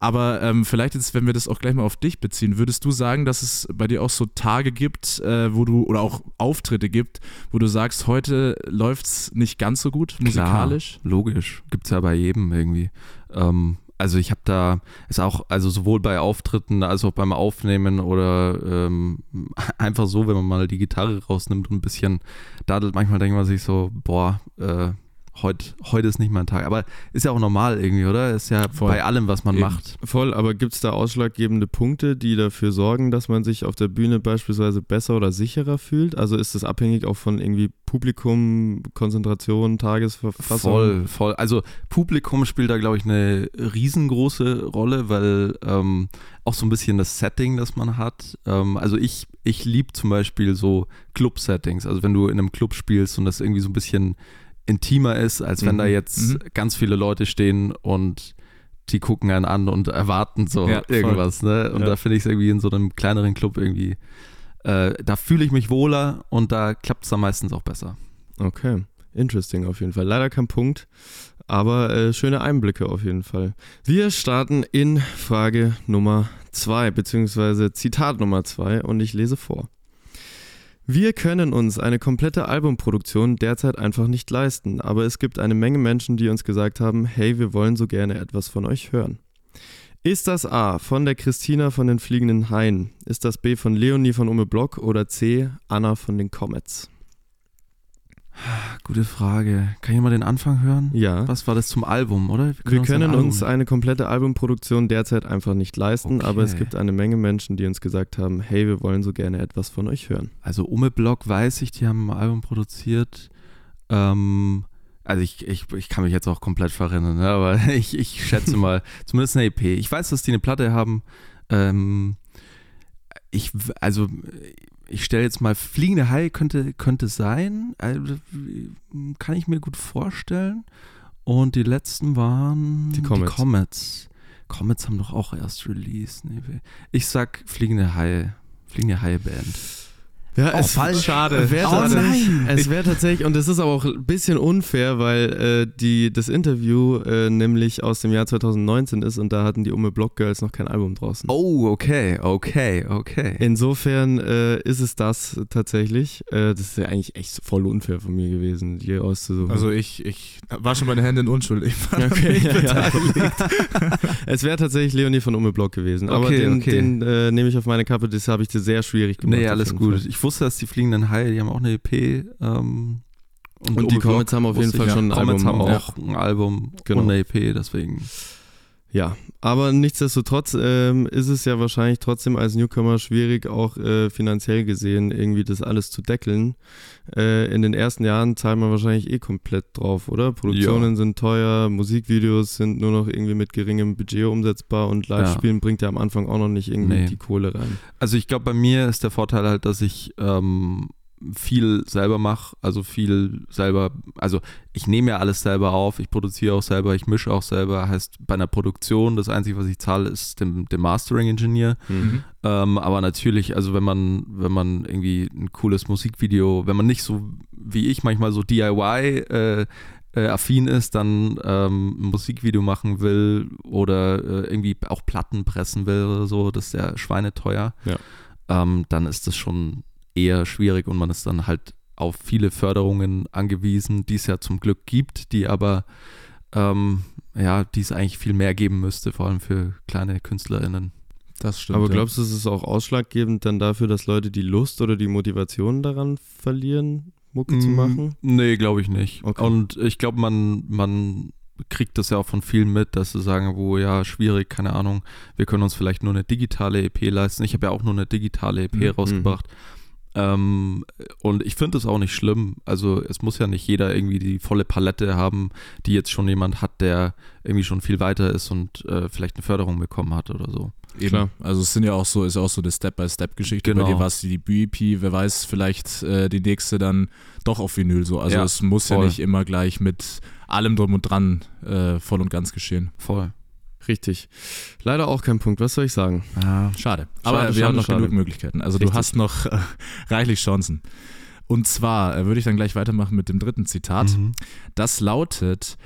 aber ähm, vielleicht jetzt, wenn wir das auch gleich mal auf dich beziehen, würdest du sagen, dass es bei dir auch so Tage gibt, äh, wo du oder auch Auftritte gibt, wo du sagst, heute läuft's nicht ganz so gut musikalisch? Klar, logisch. Gibt es ja bei jedem irgendwie. Ähm, also ich habe da, ist auch, also sowohl bei Auftritten als auch beim Aufnehmen oder ähm, einfach so, wenn man mal die Gitarre rausnimmt und ein bisschen daddelt, manchmal denkt man sich so, boah, äh, heute, heute ist nicht mein Tag. Aber ist ja auch normal irgendwie, oder? Ist ja Voll. bei allem, was man Eben. macht. Voll, aber gibt es da ausschlaggebende Punkte, die dafür sorgen, dass man sich auf der Bühne beispielsweise besser oder sicherer fühlt? Also ist das abhängig auch von irgendwie Publikum, Konzentration, Tagesverfassung? Voll, voll. Also Publikum spielt da, glaube ich, eine riesengroße Rolle, weil ähm, auch so ein bisschen das Setting, das man hat. Ähm, also ich, ich liebe zum Beispiel so Club-Settings. Also wenn du in einem Club spielst und das irgendwie so ein bisschen intimer ist, als wenn Mhm, da jetzt mhm. ganz viele Leute stehen und die gucken einen an und erwarten so Ja, irgendwas. Ne? Und Ja. da finde ich es irgendwie in so einem kleineren Club irgendwie, äh, da fühle ich mich wohler und da klappt es dann meistens auch besser. Okay, interesting auf jeden Fall. Leider kein Punkt, aber äh, schöne Einblicke auf jeden Fall. Wir starten in Frage Nummer zwei, beziehungsweise Zitat Nummer zwei und ich lese vor. Wir können uns eine komplette Albumproduktion derzeit einfach nicht leisten, aber es gibt eine Menge Menschen, die uns gesagt haben, hey, wir wollen so gerne etwas von euch hören. Ist das A von der Christina von den Fliegenden Haien? Ist das B von Leonie von Ume Block oder C Anna von den Comets? Gute Frage. Kann ich mal den Anfang hören? Ja. Was war das zum Album, oder? Wir ein können Album- uns eine komplette Albumproduktion derzeit einfach nicht leisten, Okay. aber es gibt eine Menge Menschen, die uns gesagt haben, hey, wir wollen so gerne etwas von euch hören. Also Ume Block weiß ich, die haben ein Album produziert. Ähm, also ich, ich, ich kann mich jetzt auch komplett verrennen, ne? aber ich, ich schätze mal, zumindest eine EP. Ich weiß, dass die eine Platte haben. Ähm, ich, also ich stelle jetzt mal, Fliegende Hai könnte, könnte sein. Also, kann ich mir gut vorstellen. Und die letzten waren Die Comets. Die Comets, Comets haben doch auch erst released. Nee, ich sag Fliegende Haie. Fliegende Haie Band. Ja, Oh, falsch. Schade. Wär Oh, nein. Es wäre tatsächlich, und das ist aber auch ein bisschen unfair, weil äh, die, das Interview äh, nämlich aus dem Jahr 2019 ist und da hatten die Ume Block Girls noch kein Album draußen. Oh, okay, okay, okay. Insofern äh, ist es das tatsächlich. Äh, das ist ja eigentlich echt voll unfair von mir gewesen, die auszusuchen. Also ich, ich war schon meine Hände in Unschuld. Ich war Okay, nicht ja, ja. beteiligt. es wäre tatsächlich Leonie von Ume Block gewesen. Aber Okay, den, okay. den äh, nehme ich auf meine Kappe, das habe ich dir sehr schwierig gemacht. Nee, alles gut. Fall. Ich wusste, dass die fliegenden Haie, die haben auch eine EP. Ähm, Und Ume die Comets haben auf jeden Fall schon ein Comets Album. haben ja. auch ein Album Genau. und eine EP, deswegen. Ja, aber nichtsdestotrotz ähm, ist es ja wahrscheinlich trotzdem als Newcomer schwierig, auch äh, finanziell gesehen, irgendwie das alles zu deckeln. Äh, in den ersten Jahren zahlt man wahrscheinlich eh komplett drauf, oder? Produktionen sind teuer, Musikvideos sind nur noch irgendwie mit geringem Budget umsetzbar und Live-Spielen bringt ja am Anfang auch noch nicht irgendwie Nee. die Kohle rein. Also ich glaube, bei mir ist der Vorteil halt, dass ich ähm, viel selber mache, also viel selber, also ich nehme ja alles selber auf, ich produziere auch selber, ich mische auch selber, heißt bei einer Produktion, das Einzige, was ich zahle, ist dem, dem Mastering-Engineer. Mhm. Ähm, aber natürlich, also wenn man, wenn man irgendwie ein cooles Musikvideo, wenn man nicht so wie ich manchmal so DIY äh, äh, affin ist, dann ähm, ein Musikvideo machen will oder äh, irgendwie auch Platten pressen will oder so, das ist ja schweineteuer, Ja. ähm, dann ist das schon eher schwierig und man ist dann halt auf viele Förderungen angewiesen, die es ja zum Glück gibt, die aber ähm, ja, die es eigentlich viel mehr geben müsste, vor allem für kleine KünstlerInnen. Das stimmt. Aber glaubst du, es ist auch ausschlaggebend dann dafür, dass Leute die Lust oder die Motivation daran verlieren, Mucke zu Mm, machen? Nee, glaube ich nicht. Okay. Und ich glaube, man, man kriegt das ja auch von vielen mit, dass sie sagen, wo ja, schwierig, keine Ahnung, wir können uns vielleicht nur eine digitale EP leisten. Ich habe ja auch nur eine digitale EP Mhm. rausgebracht. Ähm, und ich finde es auch nicht schlimm. Also es muss ja nicht jeder irgendwie die volle Palette haben, die jetzt schon jemand hat, der irgendwie schon viel weiter ist und äh, vielleicht eine Förderung bekommen hat oder so. Eben. Klar. Also es sind ja auch so, ist auch so eine Step-by-Step-Geschichte. Genau. Bei dir war es die Debüt-EP, wer weiß, vielleicht äh, die nächste dann doch auf Vinyl so. Also Ja, es muss ja voll. nicht immer gleich mit allem drum und dran äh, voll und ganz geschehen. Voll. Richtig. Leider auch kein Punkt, was soll ich sagen? Ja. Schade. Aber Schade, wir schade, haben noch schade. genug Möglichkeiten. Also du Richtig. hast noch äh, reichlich Chancen. Und zwar äh, würde ich dann gleich weitermachen mit dem dritten Zitat. Mhm. Das lautet,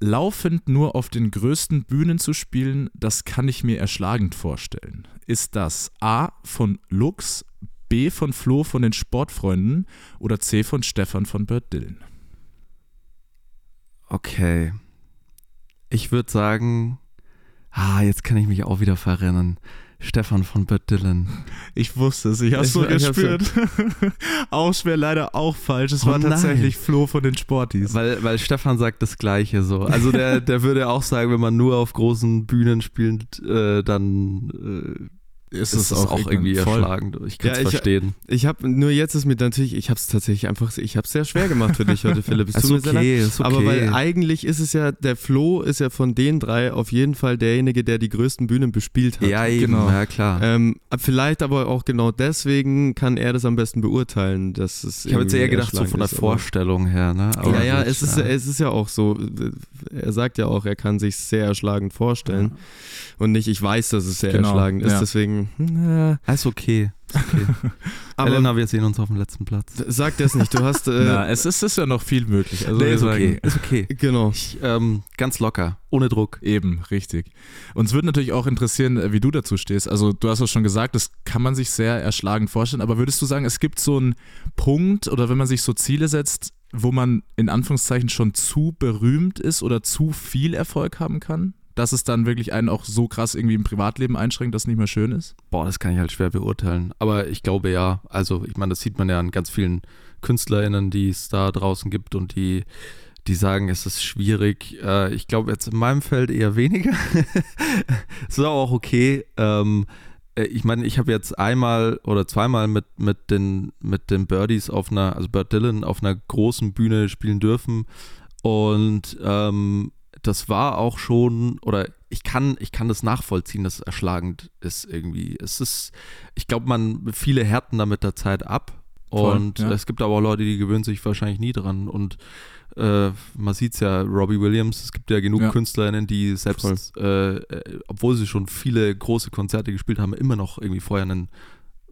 laufend nur auf den größten Bühnen zu spielen, das kann ich mir erschlagend vorstellen. Ist das A von Lux, B von Flo von den Sportfreunden oder C von Stefan von Bert Dylan? Okay. Ich würde sagen, ah, jetzt kann ich mich auch wieder verrennen. Stefan von Bert Dylan. Ich wusste es, ich hab's hab's so gespürt. auch schwer, leider auch falsch. Es Oh war nein. tatsächlich Flo von den Sportis. Weil, weil Stefan sagt das Gleiche so. Also der, der würde auch sagen, wenn man nur auf großen Bühnen spielt, äh, dann äh, ist es auch, irgendwie voll. erschlagend. Ich kann es Ja, verstehen. Ich habe nur jetzt ist mir natürlich, ich habe es tatsächlich einfach, ich habe es sehr schwer gemacht für dich heute, Philipp. Es tut Ist mir sehr leid. okay, ist okay. Aber weil eigentlich ist es ja, der Flo ist ja von den drei auf jeden Fall derjenige, der die größten Bühnen bespielt hat. ja, eben, genau. ja klar. Ähm, vielleicht aber auch genau deswegen kann er das am besten beurteilen. Dass es ich habe jetzt eher gedacht, so von der ist, Vorstellung her. Ne? Aber ja, ja, gut, es ist, ja. es ist ja auch so. Er sagt ja auch, er kann sich sehr erschlagend vorstellen. Und nicht, ich weiß, dass es sehr Genau, erschlagend ist. ja. Ah, Ist okay. Ist okay. aber Elena, wir sehen uns auf dem letzten Platz. sag das nicht. Du hast, äh, Na, es ist, ist ja noch viel möglich. Also Nee, ist sagen, okay. Ist okay. genau. Ich, ähm, ganz locker, ohne Druck. Eben, richtig. Uns würde natürlich auch interessieren, äh, wie du dazu stehst. Also du hast es schon gesagt, das kann man sich sehr erschlagend vorstellen, aber würdest du sagen, es gibt so einen Punkt oder wenn man sich so Ziele setzt, wo man in Anführungszeichen schon zu berühmt ist oder zu viel Erfolg haben kann? Dass es dann wirklich einen auch so krass irgendwie im Privatleben einschränkt, dass es nicht mehr schön ist? Boah, das kann ich halt schwer beurteilen. Aber ich glaube ja. Also, ich meine, das sieht man ja an ganz vielen KünstlerInnen, die es da draußen gibt und die, die sagen, es ist schwierig. Äh, ich glaube jetzt in meinem Feld eher weniger. Es ist auch okay. Ähm, äh, ich meine, ich habe jetzt einmal oder zweimal mit, mit, den, mit den Birdies auf einer, also Bird Dylan auf einer großen Bühne spielen dürfen. Und ähm, das war auch schon, oder ich kann, ich kann das nachvollziehen, dass es erschlagend ist irgendwie. Es ist, ich glaube, man, viele härten da mit der Zeit ab. Voll, Und ja. es gibt aber auch Leute, die gewöhnen sich wahrscheinlich nie dran. Und äh, man sieht es ja, Robbie Williams, es gibt ja genug Ja. KünstlerInnen, die selbst, äh, äh, obwohl sie schon viele große Konzerte gespielt haben, immer noch irgendwie vorher einen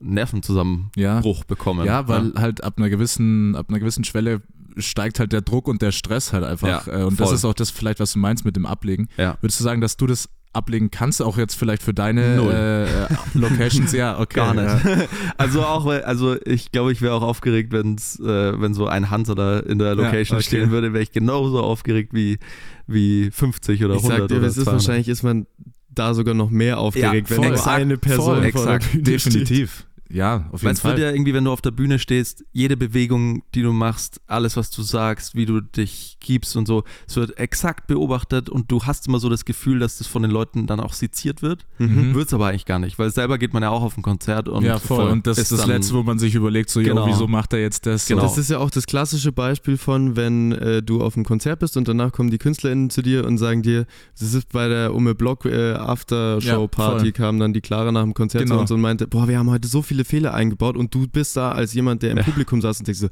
Nervenzusammenbruch Ja. bekommen. Ja, weil halt ab einer gewissen, ab einer gewissen Schwelle steigt halt der Druck und der Stress halt einfach. Ja, äh, und das voll. ist auch das vielleicht, was du meinst mit dem Ablegen. Ja. Würdest du sagen, dass du das ablegen kannst, auch jetzt vielleicht für deine äh, äh, Locations? Ja, okay. Gar nicht. Ja. Also auch, weil- also ich glaube, ich wäre auch aufgeregt, wenn's, äh, wenn so ein Hansa da in der Location okay. stehen würde, wäre ich genauso aufgeregt wie, wie 50 oder Ich 100 sag dir, oder es ist 200. wahrscheinlich ist man da sogar noch mehr aufgeregt, Ja, wenn nur exakt, eine Person voll, vor der exakt. Definitiv. Ja, auf Weil jeden es wird Fall. ja irgendwie, wenn du auf der Bühne stehst, jede Bewegung, die du machst, alles, was du sagst, wie du dich gibst und so, es wird exakt beobachtet und du hast immer so das Gefühl, dass das von den Leuten dann auch seziert wird. Mhm. Wird es aber eigentlich gar nicht, weil selber geht man ja auch auf ein Konzert und ja, voll. Und das ist das dann- Letzte, wo man sich überlegt, so, Genau. jo, wieso macht er jetzt das? Genau. Das ist ja auch das klassische Beispiel von, wenn äh, du auf einem Konzert bist und danach kommen die KünstlerInnen zu dir und sagen dir, das ist bei der Umme Block äh, Aftershow Ja, kam dann die Clara nach dem Konzert Genau. zu uns und meinte, boah, wir haben heute so viele Fehler eingebaut und du bist da als jemand, der im Ja. Publikum saß und denkst so,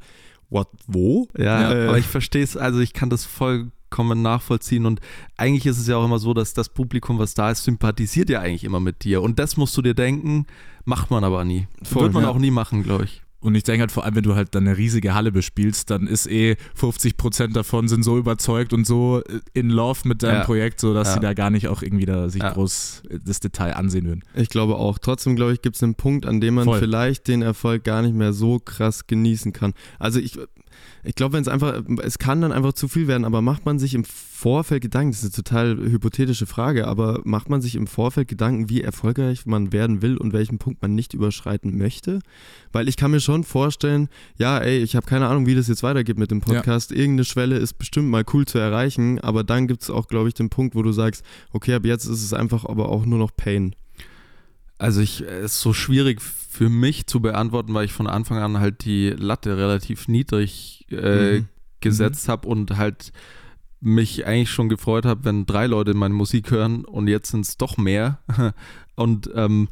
what, wo? Ja, Ja. aber Äh. ich verstehe es, also ich kann das vollkommen nachvollziehen und eigentlich ist es ja auch immer so, dass das Publikum, was da ist, sympathisiert ja eigentlich immer mit dir und das musst du dir denken, macht man aber nie. Voll, Wird man ja. auch nie machen, glaube ich. Und ich denke halt vor allem, wenn du halt dann eine riesige Halle bespielst, dann ist eh 50% davon sind so überzeugt und so in love mit deinem Ja. Projekt, so dass Ja. sie da gar nicht auch irgendwie da sich Ja. groß das Detail ansehen würden. Ich glaube auch. Trotzdem, glaube ich, gibt es einen Punkt, an dem man Voll. vielleicht den Erfolg gar nicht mehr so krass genießen kann. Also ich, ich glaube, wenn es einfach, es kann dann einfach zu viel werden, aber macht man sich im Vorfeld Gedanken, das ist eine total hypothetische Frage, aber macht man sich im Vorfeld Gedanken, wie erfolgreich man werden will und welchen Punkt man nicht überschreiten möchte? Weil ich kann mir schon vorstellen, ja, ey, ich habe keine Ahnung, wie das jetzt weitergeht mit dem Podcast. Irgendeine Schwelle ist bestimmt mal cool zu erreichen, aber dann gibt es auch, glaube ich, den Punkt, wo du sagst, okay, ab jetzt ist es einfach aber auch nur noch Pain. Also ich, es ist so schwierig für mich zu beantworten, weil ich von Anfang an halt die Latte relativ niedrig äh, Mhm. gesetzt habe und halt mich eigentlich schon gefreut habe, wenn drei Leute meine Musik hören und jetzt sind es doch mehr. Und ähm,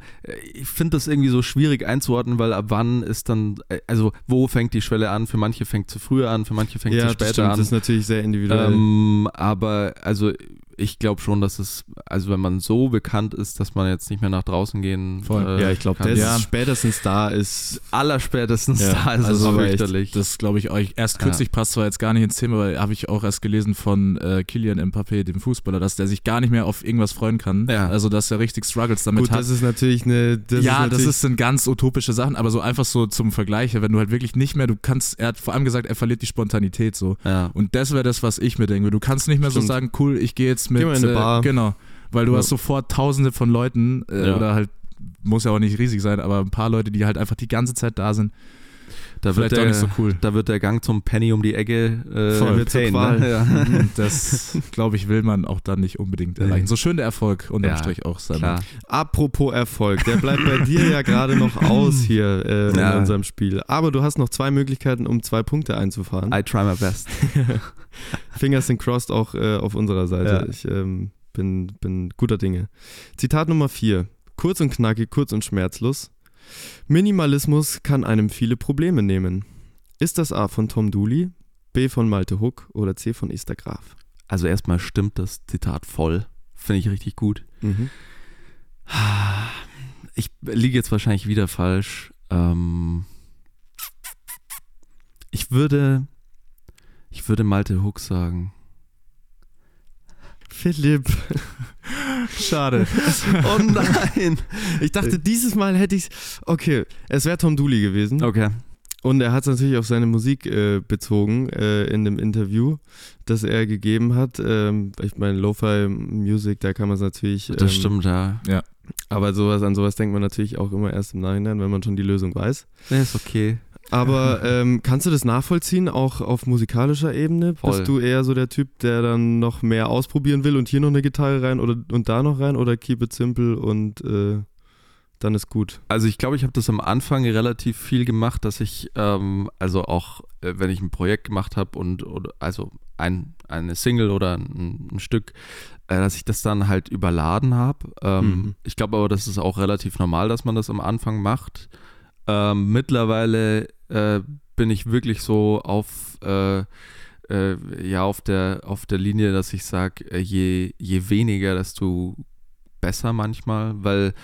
ich finde das irgendwie so schwierig einzuordnen, weil ab wann ist dann, also wo fängt die Schwelle an? Für manche fängt sie früher an, für manche fängt sie ja, das später stimmt, an. das ist natürlich sehr individuell. Ähm, aber also ich glaube schon, dass es, also wenn man so bekannt ist, dass man jetzt nicht mehr nach draußen gehen Voll. äh, ja, ich glaube, das Ja. spätestens da ist. allerspätestens Ja, da ist also es fürchterlich. Das glaube ich euch. Erst kürzlich passt zwar jetzt gar nicht ins Thema, weil habe ich auch erst gelesen von äh, Kilian Mbappé, dem Fußballer, dass der sich gar nicht mehr auf irgendwas freuen kann. Ja. Also dass er richtig Struggles damit Gut, hat. das ist natürlich eine. Das ja, ist das natürlich- ist, sind ganz utopische Sachen, aber so einfach so zum Vergleich, wenn du halt wirklich nicht mehr, du kannst, er hat vor allem gesagt, er verliert die Spontanität so. ja. Und das wäre das, was ich mir denke. Du kannst nicht mehr Stimmt. so sagen, cool, ich gehe jetzt mit. Geh mal in eine äh, Bar. Genau. Weil du Ja. hast sofort tausende von Leuten äh, Ja. oder halt, muss ja auch nicht riesig sein, aber ein paar Leute, die halt einfach die ganze Zeit da sind. Da, wird der, auch nicht so cool. da wird der Gang zum Penny um die Ecke äh, Voll, Pain, ne? ja. Das, glaube ich, will man auch dann nicht unbedingt erreichen. So schön der Erfolg unterm Ja, Strich auch sein. Apropos Erfolg, der bleibt bei dir ja gerade noch aus hier äh, Ja. in unserem Spiel. Aber du hast noch zwei Möglichkeiten, um zwei Punkte einzufahren. I try my best. Fingers sind crossed auch äh, auf unserer Seite. Ja. Ich ähm, bin, bin guter Dinge. Zitat Nummer 4. Kurz und knackig, kurz und schmerzlos. Minimalismus kann einem viele Probleme nehmen. Ist das A von Tom Dooley, B von Malte Huck oder C von Esther Graf? Also erstmal stimmt das Zitat voll. Finde ich richtig gut. Mhm. Ich liege jetzt wahrscheinlich wieder falsch. Ähm, ich würde, ich würde Malte Hook sagen. Philipp. Schade. Oh nein. Ich dachte, dieses Mal hätte ich es. Okay, es wäre Tom Dooley gewesen. Okay. Und er hat es natürlich auf seine Musik äh, bezogen äh, in dem Interview, das er gegeben hat. Ähm, ich meine, Lo-Fi-Music, da kann man es natürlich. Das ähm, stimmt, ja. Aber sowas, an sowas denkt man natürlich auch immer erst im Nachhinein, wenn man schon die Lösung weiß. Nee, ist okay. Aber ähm, kannst du das nachvollziehen, auch auf musikalischer Ebene? Voll. Bist du eher so der Typ, der dann noch mehr ausprobieren will und hier noch eine Gitarre rein oder und da noch rein oder keep it simple und äh, dann ist gut? Also ich glaube, ich habe das am Anfang relativ viel gemacht, dass ich, ähm, also auch äh, wenn ich ein Projekt gemacht habe und, oder, also ein, eine Single oder ein, ein Stück, äh, dass ich das dann halt überladen habe. Ähm, Mhm. Ich glaube aber, das ist auch relativ normal, dass man das am Anfang macht. Ähm, mittlerweile äh, bin ich wirklich so auf, äh, äh, ja, auf der, auf der Linie, dass ich sage, äh, je, je weniger, desto besser manchmal, weil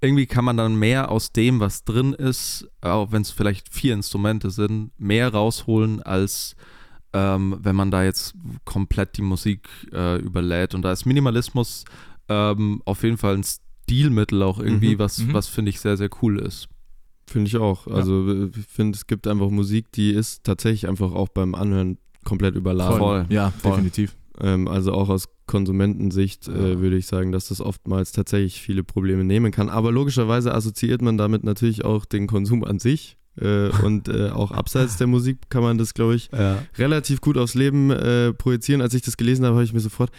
irgendwie kann man dann mehr aus dem, was drin ist, auch wenn es vielleicht vier Instrumente sind, mehr rausholen, als ähm, wenn man da jetzt komplett die Musik äh, überlädt. Und da ist Minimalismus ähm, auf jeden Fall ein Stilmittel auch irgendwie, Mhm, was, mhm. was finde ich sehr, sehr cool ist. Finde ich auch. Also äh, ich finde, es gibt einfach Musik, die ist tatsächlich einfach auch beim Anhören komplett überladen. Voll. Ja, Voll. definitiv. Ähm, also auch aus Konsumentensicht Ja. äh, würde ich sagen, dass das oftmals tatsächlich viele Probleme nehmen kann. Aber logischerweise assoziiert man damit natürlich auch den Konsum an sich. Äh, und äh, auch abseits der Musik kann man das, glaube ich, relativ gut aufs Leben äh, projizieren. Als ich das gelesen habe, habe ich mir sofort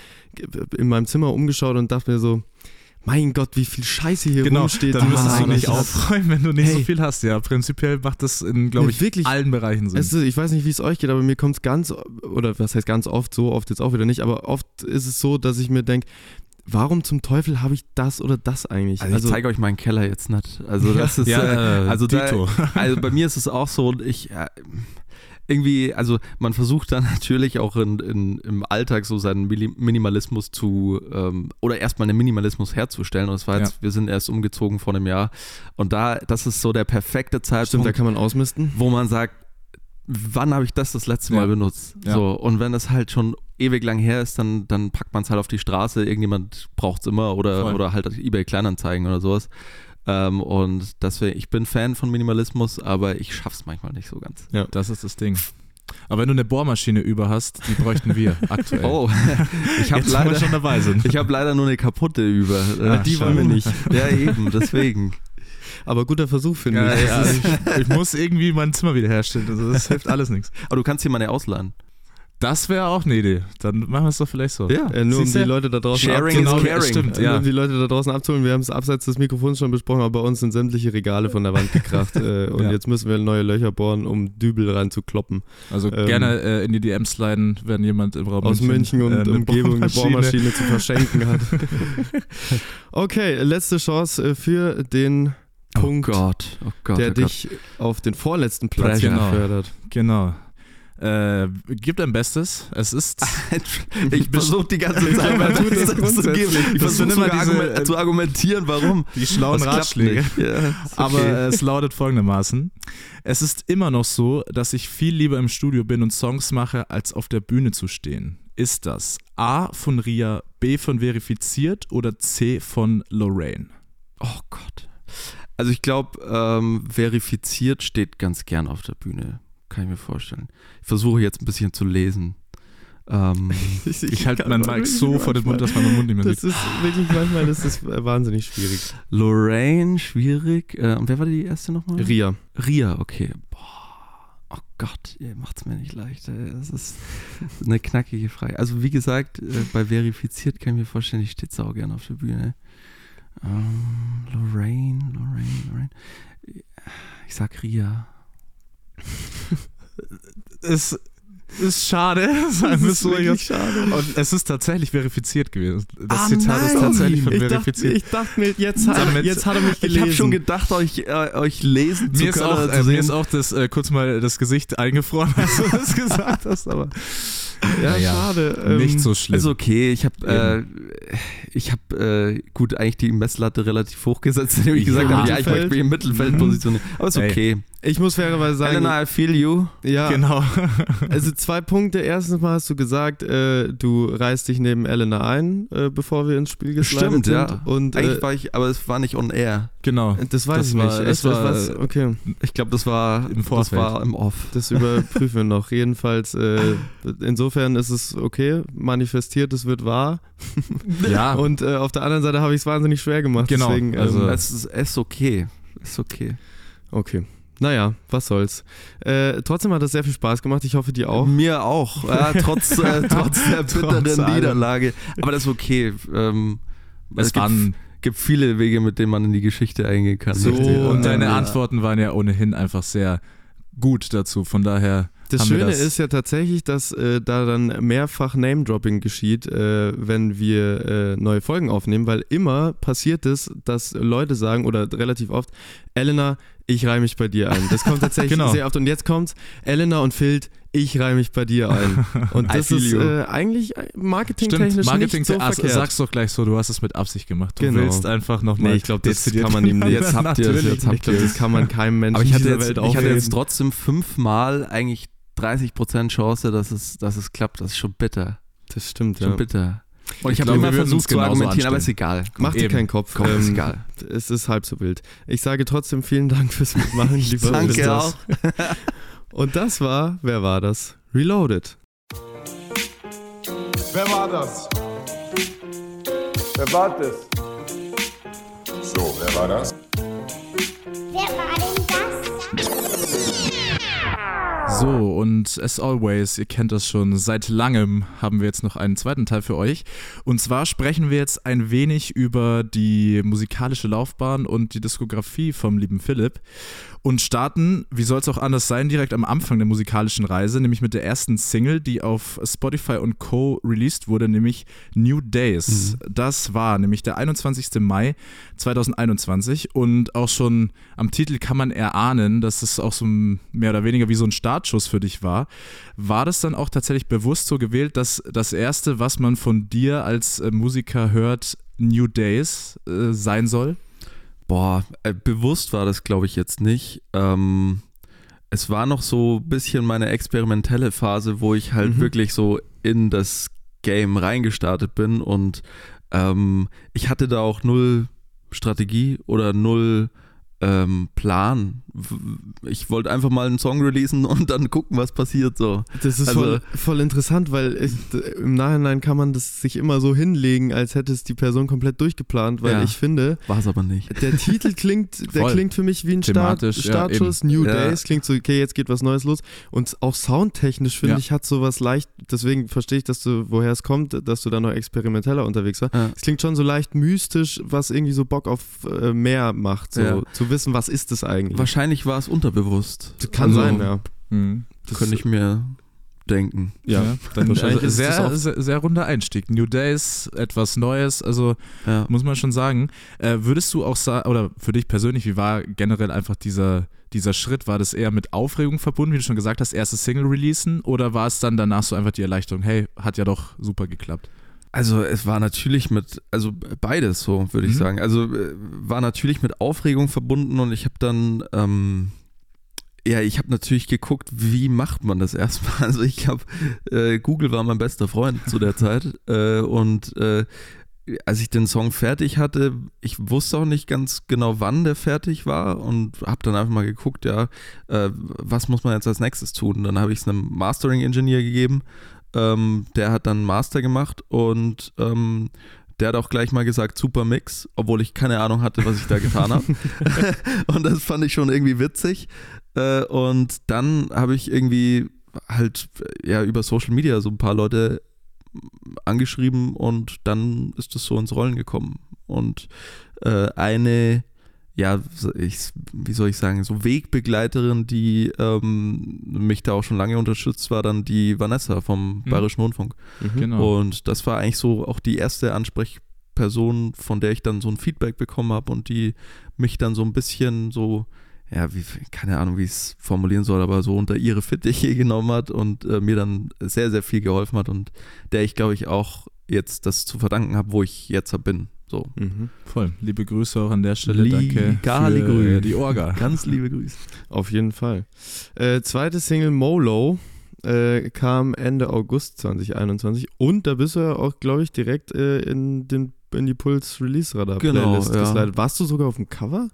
in meinem Zimmer umgeschaut und dachte mir so, mein Gott, wie viel Scheiße hier Genau, rumsteht. dann müsstest du nicht aufräumen, wenn du nicht so Hey. viel hast. Ja, prinzipiell macht das in, glaube ich, wirklich. allen Bereichen Sinn. Es ist, ich weiß nicht, wie es euch geht, aber mir kommt es ganz, oder was heißt ganz oft, so oft jetzt auch wieder nicht, aber oft ist es so, dass ich mir denke, warum zum Teufel habe ich das oder das eigentlich? Also, ich zeige euch meinen Keller jetzt nicht. Also das ist, ja, äh, also, da, also bei mir ist es auch so, ich äh, irgendwie, also man versucht dann natürlich auch in, in, im Alltag so seinen Minimalismus zu, ähm, oder erstmal einen Minimalismus herzustellen. Und es war jetzt, wir sind erst umgezogen vor einem Jahr. Und da, das ist so der perfekte Stimmt, da Zeitpunkt, kann man ausmisten. wo man sagt, wann habe ich das das letzte Ja. Mal benutzt? Ja. So, und wenn das halt schon ewig lang her ist, dann, dann packt man es halt auf die Straße, irgendjemand braucht es immer oder, Voll. oder halt eBay Kleinanzeigen oder sowas. Ähm, und deswegen, ich bin Fan von Minimalismus, aber ich schaff's manchmal nicht so ganz. Das ist das Ding. Aber wenn du eine Bohrmaschine über hast, die bräuchten wir aktuell. Oh, ich habe leider, schon dabei sind. ich hab leider nur eine kaputte über. Äh, die wollen wir nicht. Ja, eben, deswegen. Aber guter Versuch, finde Ja, ich. ja, ich, ich muss irgendwie mein Zimmer wiederherstellen. Also das hilft alles nichts. Aber du kannst hier meine ausleihen. Das wäre auch eine Idee. Dann machen wir es doch vielleicht so. Ja. Äh, nur um die? Leute da draußen Sharing Genau, is caring. stimmt, Nur ja. um die Leute da draußen abzuholen, wir haben es abseits des Mikrofons schon besprochen, aber bei uns sind sämtliche Regale von der Wand gekracht äh, und Ja. jetzt müssen wir neue Löcher bohren, um Dübel reinzukloppen. Also Ähm, gerne äh, in die DMs sliden, wenn jemand im Raum Aus München und äh, Umgebung eine Bohrmaschine- zu verschenken hat. okay, letzte Chance äh, für den Punkt, Oh Gott, oh Gott, der oh dich auf den vorletzten Platz Pressure. befördert. Genau. Äh, gib dein Bestes. Es ist. ich versuche die ganze Zeit Bestes zu geben. Ich versuche immer diese, äh, zu argumentieren, warum. Die schlauen Das Ratschläge. Ja, ist Aber okay. es lautet folgendermaßen: Es ist immer noch so, dass ich viel lieber im Studio bin und Songs mache, als auf der Bühne zu stehen. Ist das A von Ria, B von Verifiziert oder C von Lorraine? Oh Gott. Also ich glaube, ähm, verifiziert steht ganz gern auf der Bühne. Kann ich mir vorstellen. Ich versuche jetzt ein bisschen zu lesen. Ähm, Ich halte meinen Mic so vor den Mund, dass man meinen Mund nicht mehr Das sieht. ist wirklich manchmal, das ist wahnsinnig schwierig. Lorraine, schwierig. Äh, und wer war die erste nochmal? Ria. Ria, okay. Boah. Oh Gott, ihr macht es mir nicht leicht. ey. Das ist eine knackige Frage. Also wie gesagt, äh, bei verifiziert kann ich mir vorstellen, ich stehe sau gern auf der Bühne. Ähm, Lorraine, Lorraine, Lorraine. Ich sag Ria. Es ist schade, sagen wir es jetzt. schade. Und es ist tatsächlich verifiziert gewesen. Das Ah, Zitat ist nein! tatsächlich von Ich dachte, verifiziert. ich dachte mir, jetzt hat, Damit- jetzt hat er mich Ich gelesen. habe schon gedacht, euch, äh, euch lesen zu mir, ist können auch, äh, zu mir ist auch das äh, kurz mal das Gesicht eingefroren, als du das gesagt hast, aber ja, Naja, schade. ähm, nicht so schlimm. Ist okay, ich habe äh, ich habe äh, gut eigentlich die Messlatte relativ hoch gesetzt, indem ich Ja. gesagt habe, ja, ich möchte mich im Mittelfeld positionieren. Aber ist Ey. okay. Ich muss fairerweise sagen, Elena, I feel you. ja, genau. also zwei Punkte. Erstens mal hast du gesagt, äh, du reißt dich neben Elena ein, äh, bevor wir ins Spiel geslidet Stimmt, sind. ja. Und Eigentlich äh, war ich, aber es war nicht on air. genau. das weiß das ich war- nicht. das war- was, okay, Ich glaube, das war Im das war im Off. das überprüfen wir noch. Jedenfalls, äh, insofern ist es okay, manifestiert, es wird wahr. Ja, Und äh, auf der anderen Seite habe ich es wahnsinnig schwer gemacht. Genau, Deswegen, also- ähm, Es ist, es ist okay. Es ist okay. okay. Naja, was soll's. Äh, trotzdem hat es sehr viel Spaß gemacht. Ich hoffe, dir auch. Mir auch. Ja, trotz, äh, trotz der bitteren Trotz. Niederlage. Aber das ist okay. Ähm, es gibt, gibt viele Wege, mit denen man in die Geschichte eingehen kann. so und deine Ja. Antworten waren ja ohnehin einfach sehr gut dazu. Von daher Das Schöne das. ist ja tatsächlich, dass äh, da dann mehrfach Name-Dropping geschieht, äh, wenn wir äh, neue Folgen aufnehmen, weil immer passiert es, dass Leute sagen, oder relativ oft, Elena, ich reihe mich bei dir ein. Das kommt tatsächlich Genau. sehr oft. Und jetzt kommt Elena und Phil, ich reihe mich bei dir ein. Und das ist äh, eigentlich marketingtechnisch Stimmt, Marketing nicht so also, verkehrt. sag's doch gleich so, du hast es mit Absicht gemacht. Du Genau. willst einfach nochmal. Nee, ich glaube, das kann man ihm nicht. Jetzt habt ihr es, Natürlich jetzt habt glaube, das kann man keinem Menschen Aber ich hatte, dieser jetzt, Welt ich hatte jetzt trotzdem fünfmal eigentlich 30% Chance, dass es, dass es klappt. Das ist schon bitter. Das stimmt, Schon ja. bitter. Und ich, Ich habe immer versucht zu argumentieren, aber ist anstellen. egal. Mach dir keinen Kopf. Komm, ist ähm, egal. Es ist halb so wild. Ich sage trotzdem vielen Dank fürs Mitmachen, lieber Danke Christoph. auch. Und das war, wer war das? Reloaded. Wer war das? Wer war das? So, wer war das? Wer war das? So, und as always, ihr kennt das schon, seit langem haben wir jetzt noch einen zweiten Teil für euch. Und zwar sprechen wir jetzt ein wenig über die musikalische Laufbahn und die Diskografie vom lieben Philipp und starten, wie soll es auch anders sein, direkt am Anfang der musikalischen Reise, nämlich mit der ersten Single, die auf Spotify und Co. released wurde, nämlich New Days. Das war nämlich der 21. Mai 2021 und auch schon am Titel kann man erahnen, dass es auch so mehr oder weniger wie so ein Startschuss für dich war. War das dann auch tatsächlich bewusst so gewählt, dass das erste, was man von dir als äh, Musiker hört, New Days äh, sein soll? Boah, äh, bewusst war das, glaube ich, jetzt nicht. Ähm, es war noch so ein bisschen meine experimentelle Phase, wo ich halt Mhm. wirklich so in das Game reingestartet bin und ähm, ich hatte da auch null Strategie oder null ähm, Plan. Ich wollte einfach mal einen Song releasen und dann gucken, was passiert so. Das ist Also- voll, voll interessant, weil ich, d- im Nachhinein kann man das sich immer so hinlegen, als hätte es die Person komplett durchgeplant, weil Ja. ich finde, War es aber nicht. der Titel klingt, der Voll. klingt für mich wie ein Start, Thematisch, ja, Startschuss, New Ja. Days, klingt so, okay, jetzt geht was Neues los. Und auch soundtechnisch, finde ich, hat sowas leicht, deswegen verstehe ich, dass du, woher es kommt, dass du da noch experimenteller unterwegs warst. Es klingt schon so leicht mystisch, was irgendwie so Bock auf äh, mehr macht, so zu wissen, was ist das eigentlich. Wahrscheinlich war es unterbewusst. Kann Also, sein, ja. Mhm. Das Könnte ich mir denken. ja. dann Wahrscheinlich also ist es sehr, auch- sehr, sehr runder Einstieg. New Days, etwas Neues, also Ja. muss man schon sagen. Äh, würdest du auch sagen, oder für dich persönlich, wie war generell einfach dieser, dieser Schritt? War das eher mit Aufregung verbunden, wie du schon gesagt hast, erste Single releasen? Oder war es dann danach so einfach die Erleichterung, hey, hat ja doch super geklappt? Also es war natürlich mit, also beides so, würde ich Mhm. sagen. Also äh, war natürlich mit Aufregung verbunden und ich habe dann, ähm, ja, ich habe natürlich geguckt, wie macht man das erstmal. Also ich habe, äh, Google war mein bester Freund zu der Zeit äh, und äh, als ich den Song fertig hatte, ich wusste auch nicht ganz genau, wann der fertig war und habe dann einfach mal geguckt, ja, äh, was muss man jetzt als nächstes tun? Dann habe ich es einem Mastering-Engineer gegeben, ähm, der hat dann Master gemacht und ähm, der hat auch gleich mal gesagt, super Mix, obwohl ich keine Ahnung hatte, was ich da getan habe. und das fand ich schon irgendwie witzig. Äh, und dann habe ich irgendwie halt äh, ja über Social Media so ein paar Leute angeschrieben und dann ist es so ins Rollen gekommen. Und äh, eine, ja, so- ich, wie soll ich sagen, so Wegbegleiterin, die ähm, mich da auch schon lange unterstützt, war dann die Vanessa vom Mhm. Bayerischen Rundfunk. Mhm. Genau. Und das war eigentlich so auch die erste Ansprechperson, von der ich dann so ein Feedback bekommen habe und die mich dann so ein bisschen so, ja, wie, keine Ahnung, wie ich es formulieren soll, aber so unter ihre Fittiche genommen hat und äh, mir dann sehr, sehr viel geholfen hat und der ich, glaube ich, auch jetzt das zu verdanken habe, wo ich jetzt bin. So. Mhm. Voll. Liebe Grüße auch an der Stelle. Liebe Danke für äh, die Orga. Ganz liebe Grüße. Auf jeden Fall. Äh, zweite Single Molo äh, kam Ende August 2021 und da bist du ja auch, glaube ich, direkt äh, in, den, in die Puls Release Radar Genau, Playlist ja. geslidet. Warst du sogar auf dem Cover?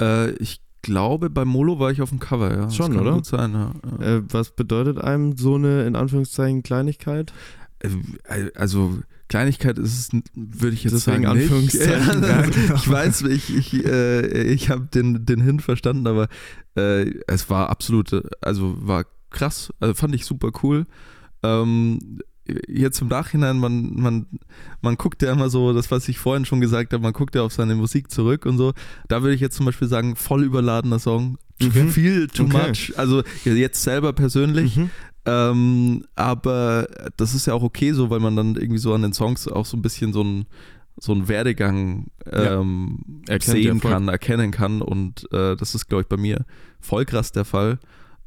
Äh, ich glaube, bei Molo war ich auf dem Cover, ja. Schon, oder? gut sein, ja. ja. Äh, was bedeutet einem so eine, in Anführungszeichen, Kleinigkeit? Äh, Also Kleinigkeit ist es, würde ich jetzt Deswegen sagen, Anführungszeichen, nicht. genau. Ich weiß, ich, ich, äh, ich habe den, den Hint verstanden, aber äh, es war absolut, also war krass, also fand ich super cool. Ähm, jetzt im Nachhinein, man, man, man guckt ja immer so, das, was ich vorhin schon gesagt habe, man guckt ja auf seine Musik zurück und so. Da würde ich jetzt zum Beispiel sagen, voll überladener Song. Mhm. Viel too Okay. much. Also jetzt selber persönlich. Mhm. Ähm, aber das ist ja auch okay so, weil man dann irgendwie so an den Songs auch so ein bisschen so einen so einen Werdegang ähm, sehen ja, voll. kann, erkennen kann und äh, das ist, glaube ich, bei mir voll krass der Fall.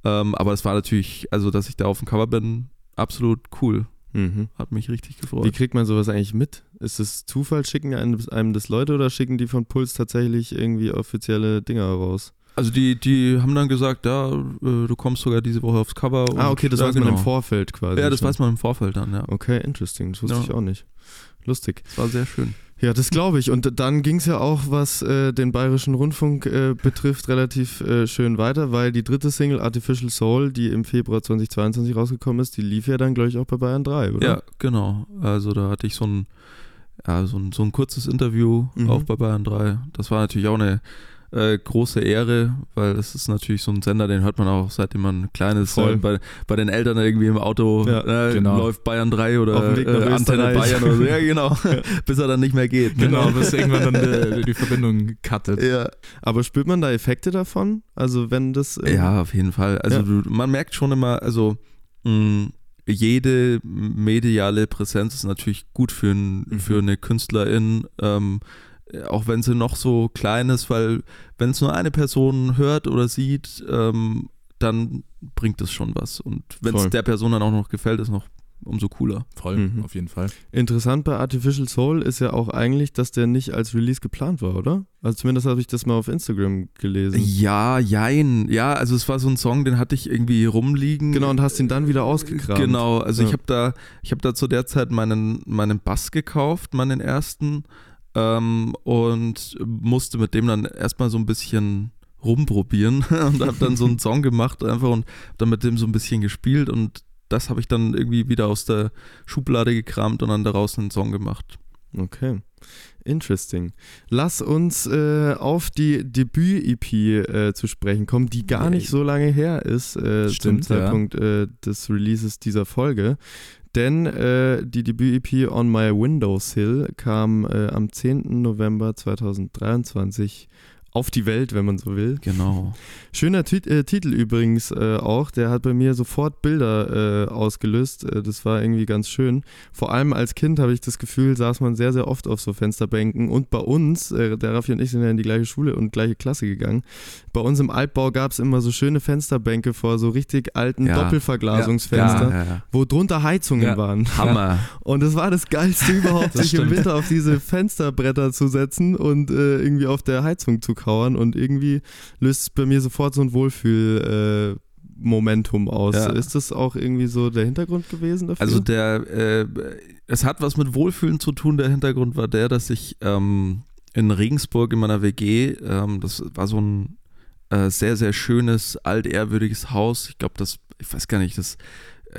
Ähm, aber es war natürlich, also dass ich da auf dem Cover bin, absolut cool. Mhm. Hat mich richtig Wie gefreut. kriegt man sowas eigentlich mit? Ist es Zufall, schicken einem, einem das Leute oder schicken die von Puls tatsächlich irgendwie offizielle Dinger raus? Also die, die haben dann gesagt, ja, äh, du kommst sogar diese Woche aufs Cover. ah, okay, das ja, weiß man im genau. Vorfeld quasi. Ja, das weiß man im Vorfeld dann, ja. Okay, interesting. Das wusste Ja. ich auch nicht. Lustig. Das war sehr schön. Ja, das glaube ich. Und dann ging es ja auch, was äh, den Bayerischen Rundfunk äh, betrifft, relativ äh, schön weiter, weil die dritte Single Artificial Soul, die im Februar 2022 rausgekommen ist, die lief ja dann, glaube ich, auch bei Bayern 3, oder? Ja, genau. Also da hatte ich so ein, ja, so ein, so ein kurzes Interview Mhm. auch bei Bayern 3. Das war natürlich auch eine äh, große Ehre, weil das ist natürlich so ein Sender, den hört man auch seitdem man klein ist. Voll. Äh, bei, bei den Eltern irgendwie im Auto Ja, äh, genau. läuft Bayern 3 oder Auf dem Weg nach äh, Antenne. Bayern oder so. Ja, genau. Bis er dann nicht mehr geht. ne? Genau, bis irgendwann dann die, die Verbindung cuttet. Ja. Aber spürt man da Effekte davon? Also wenn das... äh, Ja, auf jeden Fall. Also Ja. du, man merkt schon immer, also mh, jede mediale Präsenz ist natürlich gut für, ein, Mhm. für eine Künstlerin, ähm, auch wenn sie noch so klein ist, weil wenn es nur eine Person hört oder sieht, ähm, dann bringt es schon was. Und wenn es der Person dann auch noch gefällt, ist noch umso cooler. Voll, Mhm. auf jeden Fall. Interessant bei Artificial Soul ist ja auch eigentlich, dass der nicht als Release geplant war, oder? Also zumindest habe ich das mal auf Instagram gelesen. Ja, jein. Ja, also es war so ein Song, den hatte ich irgendwie rumliegen. Genau, und hast ihn dann wieder ausgekramt. Genau, also Ja. ich habe da, ich habe da zu der Zeit meinen, meinen Bass gekauft, meinen ersten, ähm, und musste mit dem dann erstmal so ein bisschen rumprobieren und habe dann so einen Song gemacht einfach und dann mit dem so ein bisschen gespielt und das habe ich dann irgendwie wieder aus der Schublade gekramt und dann daraus einen Song gemacht. Okay. Interesting. Lass uns äh, auf die Debüt-EP äh, zu sprechen kommen, die gar nicht so lange her ist äh, Stimmt, zum ja. Zeitpunkt äh, des Releases dieser Folge. Denn äh, die Debüt-EP On My Windowsill kam äh, am 10. November 2023 auf die Welt, wenn man so will. Genau. Schöner Tit äh, Titel übrigens äh, auch. Der hat bei mir sofort Bilder äh, ausgelöst. Äh, das war irgendwie ganz schön. Vor allem als Kind habe ich das Gefühl, saß man sehr, sehr oft auf so Fensterbänken. Und bei uns, äh, der Raffi und ich sind ja in die gleiche Schule und gleiche Klasse gegangen. Bei uns im Altbau gab es immer so schöne Fensterbänke vor so richtig alten Ja. Doppelverglasungsfenster, Ja, ja. wo drunter Heizungen waren. Hammer. Und das war das Geilste überhaupt, Das sich im stimmt. Winter auf diese Fensterbretter zu setzen und äh, irgendwie auf der Heizung zu kauern. Und irgendwie löst es bei mir sofort so ein Wohlfühl. Äh, Momentum aus. Ja. Ist das auch irgendwie so der Hintergrund gewesen dafür? Also der, äh, es hat was mit Wohlfühlen zu tun. Der Hintergrund war der, dass ich ähm, in Regensburg in meiner WG, ähm, das war so ein äh, sehr, sehr schönes, altehrwürdiges Haus. Ich glaube, das, ich weiß gar nicht, das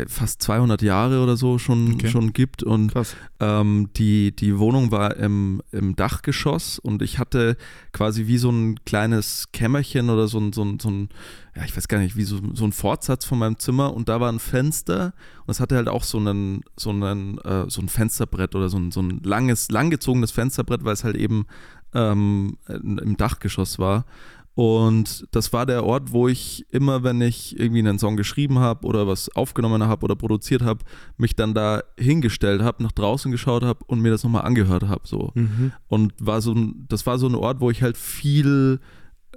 fast 200 Jahre oder so schon, Okay. schon gibt und ähm, die, die Wohnung war im, im Dachgeschoss und ich hatte quasi wie so ein kleines Kämmerchen oder so ein, so ein, so ein ja, ich weiß gar nicht, wie so, so ein Fortsatz von meinem Zimmer und da war ein Fenster und es hatte halt auch so einen, so einen, äh, so ein Fensterbrett oder so ein, so ein langes, langgezogenes Fensterbrett, weil es halt eben ähm, im Dachgeschoss war. Und das war der Ort, wo ich immer, wenn ich irgendwie einen Song geschrieben habe oder was aufgenommen habe oder produziert habe, mich dann da hingestellt habe, nach draußen geschaut habe und mir das nochmal angehört habe. So. Mhm. Und war so das war so ein Ort, wo ich halt viel,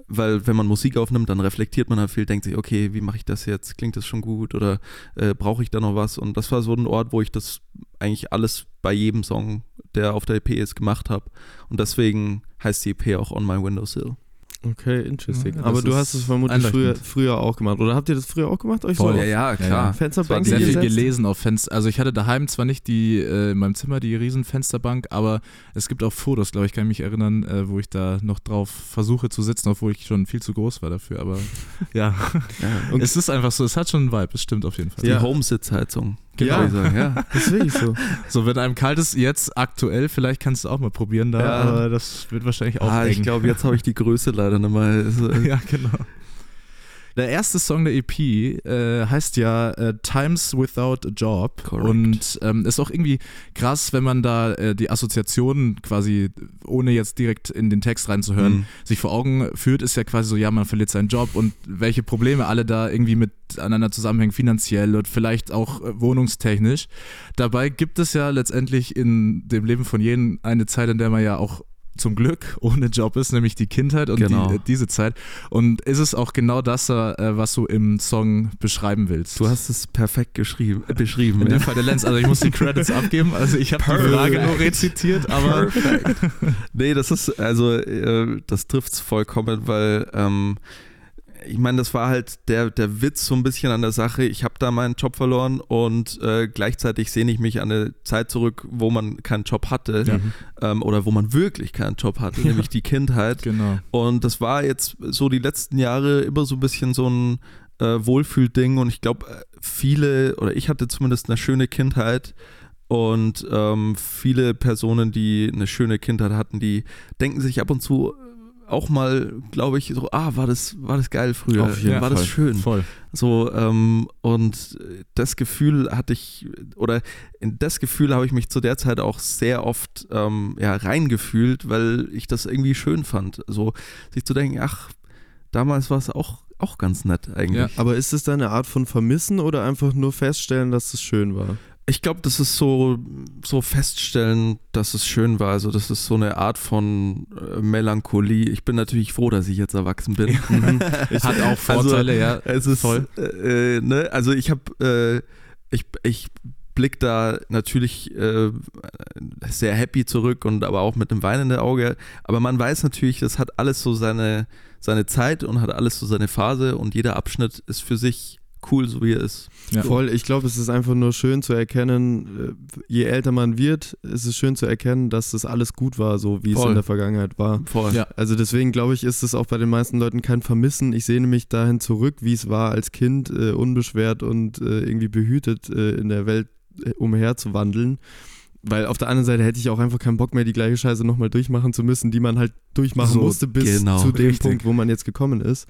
weil wenn man Musik aufnimmt, dann reflektiert man halt viel, denkt sich, okay, wie mache ich das jetzt? Klingt das schon gut oder äh, brauche ich da noch was? Und das war so ein Ort, wo ich das eigentlich alles bei jedem Song, der auf der EP ist, gemacht habe. Und deswegen heißt die EP auch On My Windowsill. Okay, interesting. Ja, Aber du hast es vermutlich früher, früher auch gemacht. Oder habt ihr das früher auch gemacht? Euch Voll. so Ja, ja, klar. Fensterbänke Sehr viel gelesen auf Fenster. Also ich hatte daheim zwar nicht die äh, in meinem Zimmer die riesen Fensterbank, aber es gibt auch Fotos, glaube ich, kann ich mich erinnern, äh, wo ich da noch drauf versuche zu sitzen, obwohl ich schon viel zu groß war dafür. Aber ja, Ja. Und- es ist einfach so, es hat schon einen Vibe, es stimmt auf jeden Fall. Die Ja. Homesitzheizung. Genau. sagen, ja. Das ist wirklich so. So, wenn einem kalt ist, jetzt aktuell, vielleicht kannst du auch mal probieren da, Ja. aber das wird wahrscheinlich auch Ah, ich glaube, jetzt habe ich die Größe leider nicht mehr. Also, ja, genau. Der erste Song der EP äh, heißt ja äh, Times Without a Job Correct. und ähm, ist auch irgendwie krass, wenn man da äh, die Assoziationen quasi, ohne jetzt direkt in den Text reinzuhören, Mhm. sich vor Augen führt, ist ja quasi so, ja, man verliert seinen Job und welche Probleme alle da irgendwie miteinander zusammenhängen, finanziell und vielleicht auch äh, wohnungstechnisch. Dabei gibt es ja letztendlich in dem Leben von jedem eine Zeit, in der man ja auch zum Glück ohne Job ist, nämlich die Kindheit und Genau. die, äh, diese Zeit. Und ist es auch genau das, äh, was du im Song beschreiben willst? Du hast es perfekt geschrieben, äh, beschrieben. in ja. dem Fall der Lenz, also ich muss die Credits abgeben. Also ich habe die. Frage nur rezitiert, aber nee, das ist, also, äh, das trifft es vollkommen, weil, ähm, ich meine, das war halt der, der Witz so ein bisschen an der Sache. Ich habe da meinen Job verloren und äh, gleichzeitig sehne ich mich an eine Zeit zurück, wo man keinen Job hatte Ja. ähm, oder wo man wirklich keinen Job hatte, nämlich die Kindheit. genau. Und das war jetzt so die letzten Jahre immer so ein bisschen so ein äh, Wohlfühlding und ich glaube, äh, viele, oder ich hatte zumindest eine schöne Kindheit und ähm, viele Personen, die eine schöne Kindheit hatten, die denken sich ab und zu auch mal, glaube ich, so, ah, war das, war das geil früher, Auf jeden war das Fall. schön. Voll. So, ähm, und das Gefühl hatte ich, oder in das Gefühl habe ich mich zu der Zeit auch sehr oft ähm, ja, reingefühlt, weil ich das irgendwie schön fand. So, sich zu denken, ach, damals war es auch, auch ganz nett eigentlich. Ja. Aber ist es dann eine Art von Vermissen oder einfach nur feststellen, dass es schön war? Ich glaube, das ist so, so feststellen, dass es schön war. Also, das ist so eine Art von äh, Melancholie. Ich bin natürlich froh, dass ich jetzt erwachsen bin. Hat auch Vorteile, ja. Es ist Voll. Äh, ne? Also ich habe, äh, ich, ich blick da natürlich äh, sehr happy zurück und aber auch mit einem weinenden Auge. Aber man weiß natürlich, das hat alles so seine, seine Zeit und hat alles so seine Phase und jeder Abschnitt ist für sich cool, so wie er ist. Ja. Voll, ich glaube, es ist einfach nur schön zu erkennen, äh, je älter man wird, ist es schön zu erkennen, dass das alles gut war, so wie es Voll. in der Vergangenheit war. Voll. Ja. Also deswegen glaube ich, ist es auch bei den meisten Leuten kein Vermissen. Ich sehne mich dahin zurück, wie es war als Kind, äh, unbeschwert und äh, irgendwie behütet äh, in der Welt äh, umherzuwandeln. Weil auf der anderen Seite hätte ich auch einfach keinen Bock mehr, die gleiche Scheiße nochmal durchmachen zu müssen, die man halt durchmachen So, musste bis genau, zu dem richtig. Punkt, wo man jetzt gekommen ist.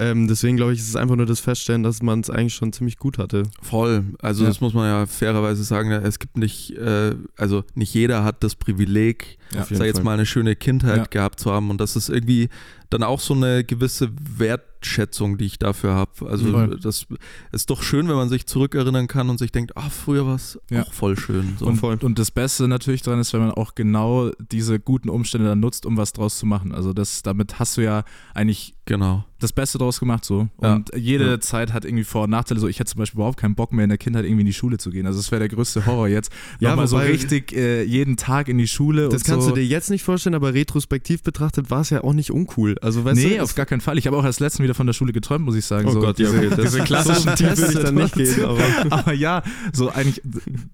Ähm, deswegen glaube ich, ist es einfach nur das Feststellen, dass man es eigentlich schon ziemlich gut hatte. Voll. Also Ja. das muss man ja fairerweise sagen. Es gibt nicht, äh, also nicht jeder hat das Privileg, Ja. Sag jetzt Fall. mal, eine schöne Kindheit Ja. gehabt zu haben. Und das ist irgendwie dann auch so eine gewisse Wertschätzung, die ich dafür habe. Also Voll. das ist doch schön, wenn man sich zurückerinnern kann und sich denkt, ah, früher war es Ja. auch voll schön. So. Und, voll. und das Beste natürlich dran ist, wenn man auch genau diese guten Umstände dann nutzt, um was draus zu machen. Also das, damit hast du ja eigentlich genau. das Beste draus gemacht so. Ja. Und jede Ja. Zeit hat irgendwie Vor- und Nachteile. So, ich hätte zum Beispiel überhaupt keinen Bock mehr in der Kindheit irgendwie in die Schule zu gehen. Also das wäre der größte Horror jetzt. Ja, Nochmal so richtig äh, jeden Tag in die Schule. Das und kannst so. Du dir jetzt nicht vorstellen, aber retrospektiv betrachtet war es ja auch nicht uncool. Also weißt nee, du, auf gar keinen Fall. Ich habe auch erst letztens wieder von der Schule geträumt, muss ich sagen. Oh so, Gott, ja, diese, okay, das- diese klassischen so ich dann nicht gehen, aber- aber ja, so eigentlich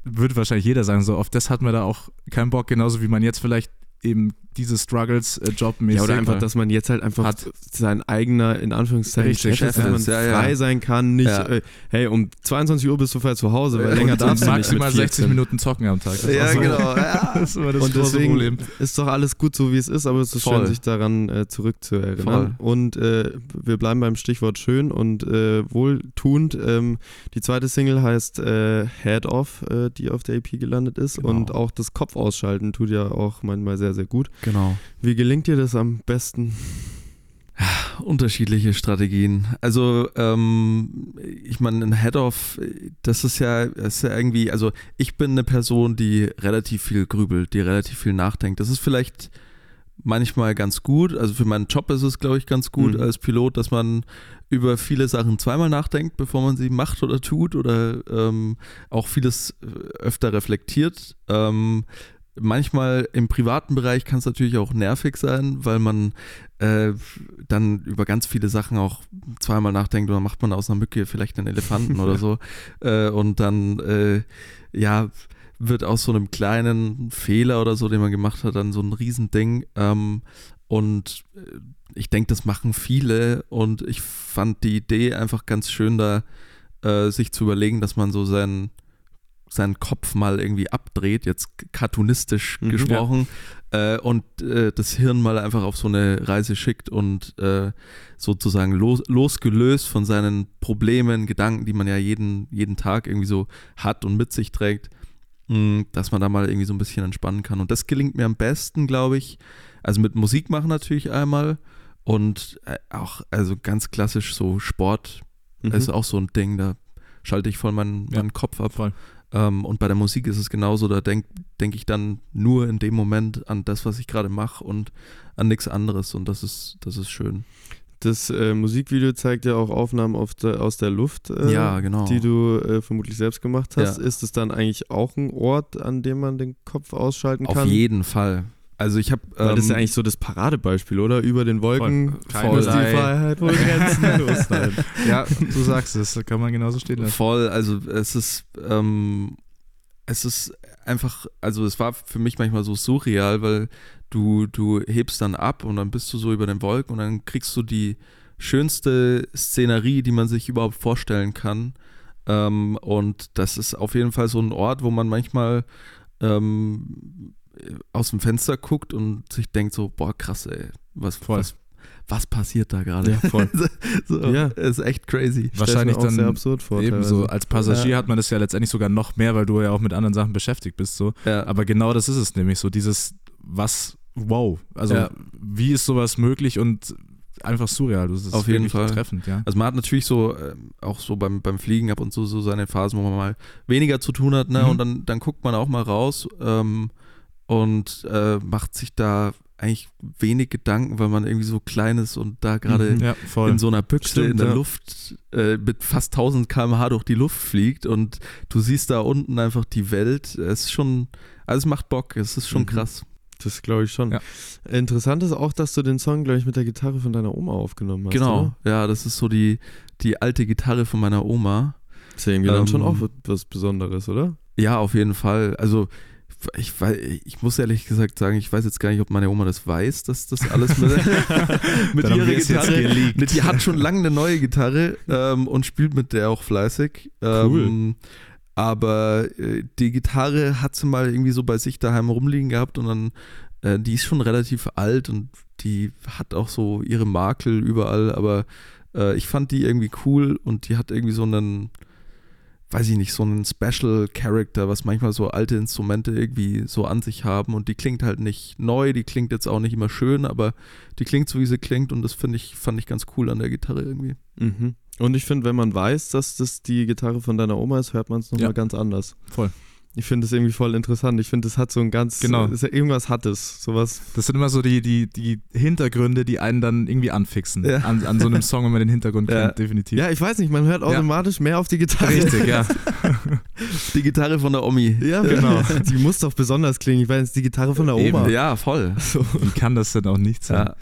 würde wahrscheinlich jeder sagen, so auf das hat man da auch keinen Bock, genauso wie man jetzt vielleicht eben diese Struggles äh, jobmäßig Ja, oder einfach, dass man jetzt halt einfach Hat. sein eigener, in Anführungszeichen, Richtig, Chef ist, dass man ja, frei ja. sein kann, nicht, Ja. äh, hey, um 22 Uhr bist du frei zu Hause, weil länger darfst du nicht maximal mit 60 14. Minuten zocken am Tag. Das Ja, so- genau. Ja. Das war das Und große deswegen Problem. ist doch alles gut so, wie es ist, aber es ist Voll. schön, sich daran äh, zurückzuerinnern. Voll. Und äh, wir bleiben beim Stichwort schön und äh, wohltuend. Ähm, die zweite Single heißt äh, Head Off, äh, die auf der EP gelandet ist. Genau. Und auch das Kopf ausschalten tut ja auch manchmal sehr, sehr gut. Genau. Wie gelingt dir das am besten? Unterschiedliche Strategien. Also, ähm, ich meine, ein Head-Off, das ist ja, das ist ja irgendwie, also ich bin eine Person, die relativ viel grübelt, die relativ viel nachdenkt. Das ist vielleicht manchmal ganz gut. Also für meinen Job ist es, glaube ich, ganz gut Mhm. als Pilot, dass man über viele Sachen zweimal nachdenkt, bevor man sie macht oder tut oder ähm, auch vieles äh, öfter reflektiert. Ähm, manchmal im privaten Bereich kann es natürlich auch nervig sein, weil man äh, dann über ganz viele Sachen auch zweimal nachdenkt oder macht man aus einer Mücke vielleicht einen Elefanten oder so. Äh, und dann, äh, ja, wird aus so einem kleinen Fehler oder so, den man gemacht hat, dann so ein Riesending. Ähm, und äh, ich denke, das machen viele und ich fand die Idee einfach ganz schön, da äh, sich zu überlegen, dass man so seinen, seinen Kopf mal irgendwie abdreht, jetzt cartoonistisch Mhm. gesprochen, äh, und äh, das Hirn mal einfach auf so eine Reise schickt und äh, sozusagen los, losgelöst von seinen Problemen, Gedanken, die man ja jeden, jeden Tag irgendwie so hat und mit sich trägt, mh, dass man da mal irgendwie so ein bisschen entspannen kann. Und das gelingt mir am besten, glaube ich. Also mit Musik machen natürlich einmal und äh, auch, also ganz klassisch so Sport Mhm. ist auch so ein Ding, da schalte ich voll meinen, Ja, meinen Kopf ab. voll. Ähm, und bei der Musik ist es genauso, da denke denk ich dann nur in dem Moment an das, was ich gerade mache und an nichts anderes und das ist, das ist schön. Das äh, Musikvideo zeigt ja auch Aufnahmen auf der, aus der Luft, äh, Ja, genau. die du äh, vermutlich selbst gemacht hast. Ja. Ist es dann eigentlich auch ein Ort, an dem man den Kopf ausschalten Auf kann? jeden Fall. Also ich habe Weil das ist ja ähm, eigentlich so das Paradebeispiel, oder? Über den Wolken, Voll. ist die Freiheit, wo Grenzen los sein. Ja, du sagst es, kann man genauso stehen lassen. Voll, also es ist, ähm, es ist einfach, also es war für mich manchmal so surreal, weil du, du hebst dann ab und dann bist du so über den Wolken und dann kriegst du die schönste Szenerie, die man sich überhaupt vorstellen kann. Ähm, und das ist auf jeden Fall so ein Ort, wo man manchmal ähm, aus dem Fenster guckt und sich denkt so, boah, krass, ey, was, Voll. was, was passiert da gerade? Ja, voll. so, Ja. Ist echt crazy. Wahrscheinlich dann sehr absurd vor. Ebenso, teilweise. als Passagier hat man das ja letztendlich sogar noch mehr, weil du ja auch mit anderen Sachen beschäftigt bist. So. Ja. Aber genau das ist es nämlich, so dieses, was, wow. Also, Ja. wie ist sowas möglich und einfach surreal. Das ist Auf jeden Fall. treffend, ja. Also man hat natürlich so, ähm, auch so beim, beim Fliegen ab und zu so seine Phasen, wo man mal weniger zu tun hat, ne? Mhm. Und dann, dann guckt man auch mal raus ähm, und äh, macht sich da eigentlich wenig Gedanken, weil man irgendwie so klein ist und da gerade Ja, voll. in so einer Büchse Stimmt, in der ja. Luft äh, mit fast 1000 km/h durch die Luft fliegt und du siehst da unten einfach die Welt. Es ist schon, also es macht Bock, es ist schon Mhm. krass. Das glaube ich schon. Ja. Interessant ist auch, dass du den Song, glaube ich, mit der Gitarre von deiner Oma aufgenommen hast. Genau, Oder? ja, das ist so die, die alte Gitarre von meiner Oma. Das ist ja irgendwie dann Ähm, schon auch was Besonderes, oder? Ja, auf jeden Fall. Also ich, ich muss ehrlich gesagt sagen, ich weiß jetzt gar nicht, ob meine Oma das weiß, dass das alles mit, mit ihrer Gitarre. Ne, Die hat schon lange eine neue Gitarre ähm, und spielt mit der auch fleißig. Ähm, aber äh, die Gitarre hat sie mal irgendwie so bei sich daheim rumliegen gehabt und dann, äh, die ist schon relativ alt und die hat auch so ihre Makel überall, aber äh, ich fand die irgendwie cool und die hat irgendwie so einen, weiß ich nicht, so einen Special Character, was manchmal so alte Instrumente irgendwie so an sich haben und die klingt halt nicht neu, die klingt jetzt auch nicht immer schön, aber die klingt so, wie sie klingt und das finde ich, fand ich ganz cool an der Gitarre irgendwie. Mhm. Und ich finde, wenn man weiß, dass das die Gitarre von deiner Oma ist, hört man es nochmal Ja. ganz anders. Voll. Ich finde es irgendwie voll interessant. Ich finde, es hat so ein ganz, Genau. ist ja irgendwas hat es, sowas. Das sind immer so die, die, die Hintergründe, die einen dann irgendwie anfixen. Ja. An, an so einem Song, wenn man den Hintergrund Ja. kennt, definitiv. Ja, ich weiß nicht, man hört automatisch mehr auf die Gitarre. Richtig, ja. Die Gitarre von der Omi. Ja, genau. Die muss doch besonders klingen. Ich weiß, die Gitarre von der Oma. Eben, Ja, voll. So. Wie kann das denn auch nicht sein? Ja.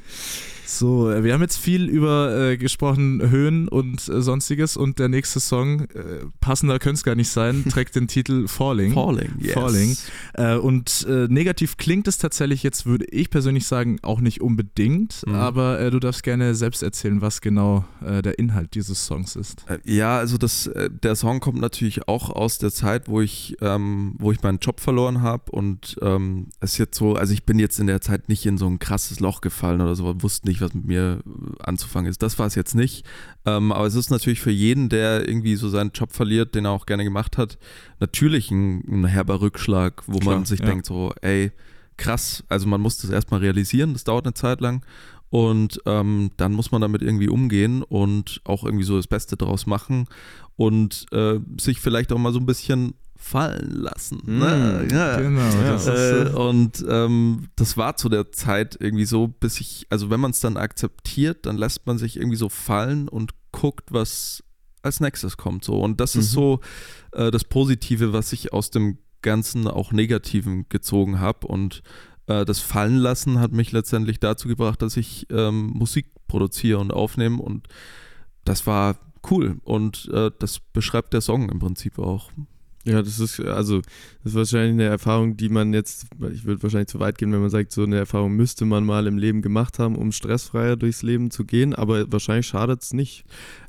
So, äh, wir haben jetzt viel über äh, gesprochen, Höhen und äh, sonstiges und der nächste Song, äh, passender könnte es gar nicht sein, trägt den Titel Falling. Falling, yes. Falling. Äh, und äh, negativ klingt es tatsächlich jetzt, würde ich persönlich sagen, auch nicht unbedingt, Mhm. aber du darfst gerne selbst erzählen, was genau der Inhalt dieses Songs ist. Ja, also das, der Song kommt natürlich auch aus der Zeit, wo ich, ähm, wo ich meinen Job verloren habe und ähm, es ist jetzt so, also ich bin jetzt in der Zeit nicht in so ein krasses Loch gefallen oder so, wusste nicht, was mit mir äh, anzufangen ist. Das war es jetzt nicht. Ähm, aber es ist natürlich für jeden, der irgendwie so seinen Job verliert, den er auch gerne gemacht hat, natürlich ein, ein herber Rückschlag, wo Klar, man sich ja. denkt so, ey, krass, also man muss das erstmal realisieren, das dauert eine Zeit lang. Und ähm, dann muss man damit irgendwie umgehen und auch irgendwie so das Beste draus machen und äh, sich vielleicht auch mal so ein bisschen fallen lassen. Ne? Ja. Genau, das ist, Äh, und ähm, das war zu der Zeit irgendwie so, bis ich, also wenn man es dann akzeptiert, dann lässt man sich irgendwie so fallen und guckt, was als nächstes kommt. So. Und das ist Mhm. so äh, das Positive, was ich aus dem Ganzen auch Negativen gezogen habe. Und äh, das Fallenlassen hat mich letztendlich dazu gebracht, dass ich ähm, Musik produziere und aufnehme. Und das war cool. Und äh, das beschreibt der Song im Prinzip auch. Ja, das ist also das ist wahrscheinlich eine Erfahrung, die man jetzt, ich würde wahrscheinlich zu weit gehen, wenn man sagt, so eine Erfahrung müsste man mal im Leben gemacht haben, um stressfreier durchs Leben zu gehen, aber wahrscheinlich schadet es nicht.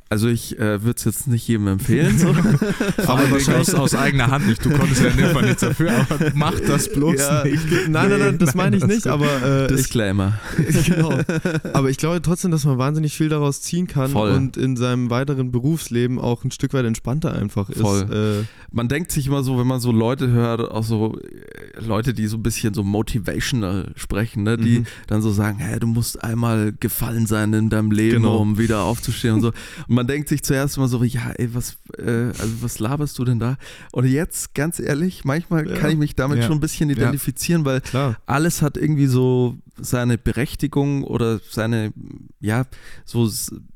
Also ich äh, würde es jetzt nicht jedem empfehlen. So. aber wahrscheinlich aus, aus eigener Hand nicht. Du konntest ja in dem Fall nichts dafür, aber mach das bloß Ja, nicht. Nein, nein, nein, das Nein, meine ich das nicht, aber äh, ich, Disclaimer. genau. Aber ich glaube trotzdem, dass man wahnsinnig viel daraus ziehen kann Voll. und in seinem weiteren Berufsleben auch ein Stück weit entspannter einfach ist. Voll. Äh, Man denkt sich immer so, wenn man so Leute hört, auch so äh, Leute, die so ein bisschen so motivational sprechen, ne, die Mhm. dann so sagen, hey, du musst einmal gefallen sein in deinem Leben, Genau. um wieder aufzustehen und so. Und man denkt sich zuerst immer so, ja, ey, was, äh, also was laberst du denn da? Und jetzt, ganz ehrlich, manchmal Ja. kann ich mich damit Ja. schon ein bisschen identifizieren, weil klar. alles hat irgendwie so seine Berechtigung oder seine, ja, so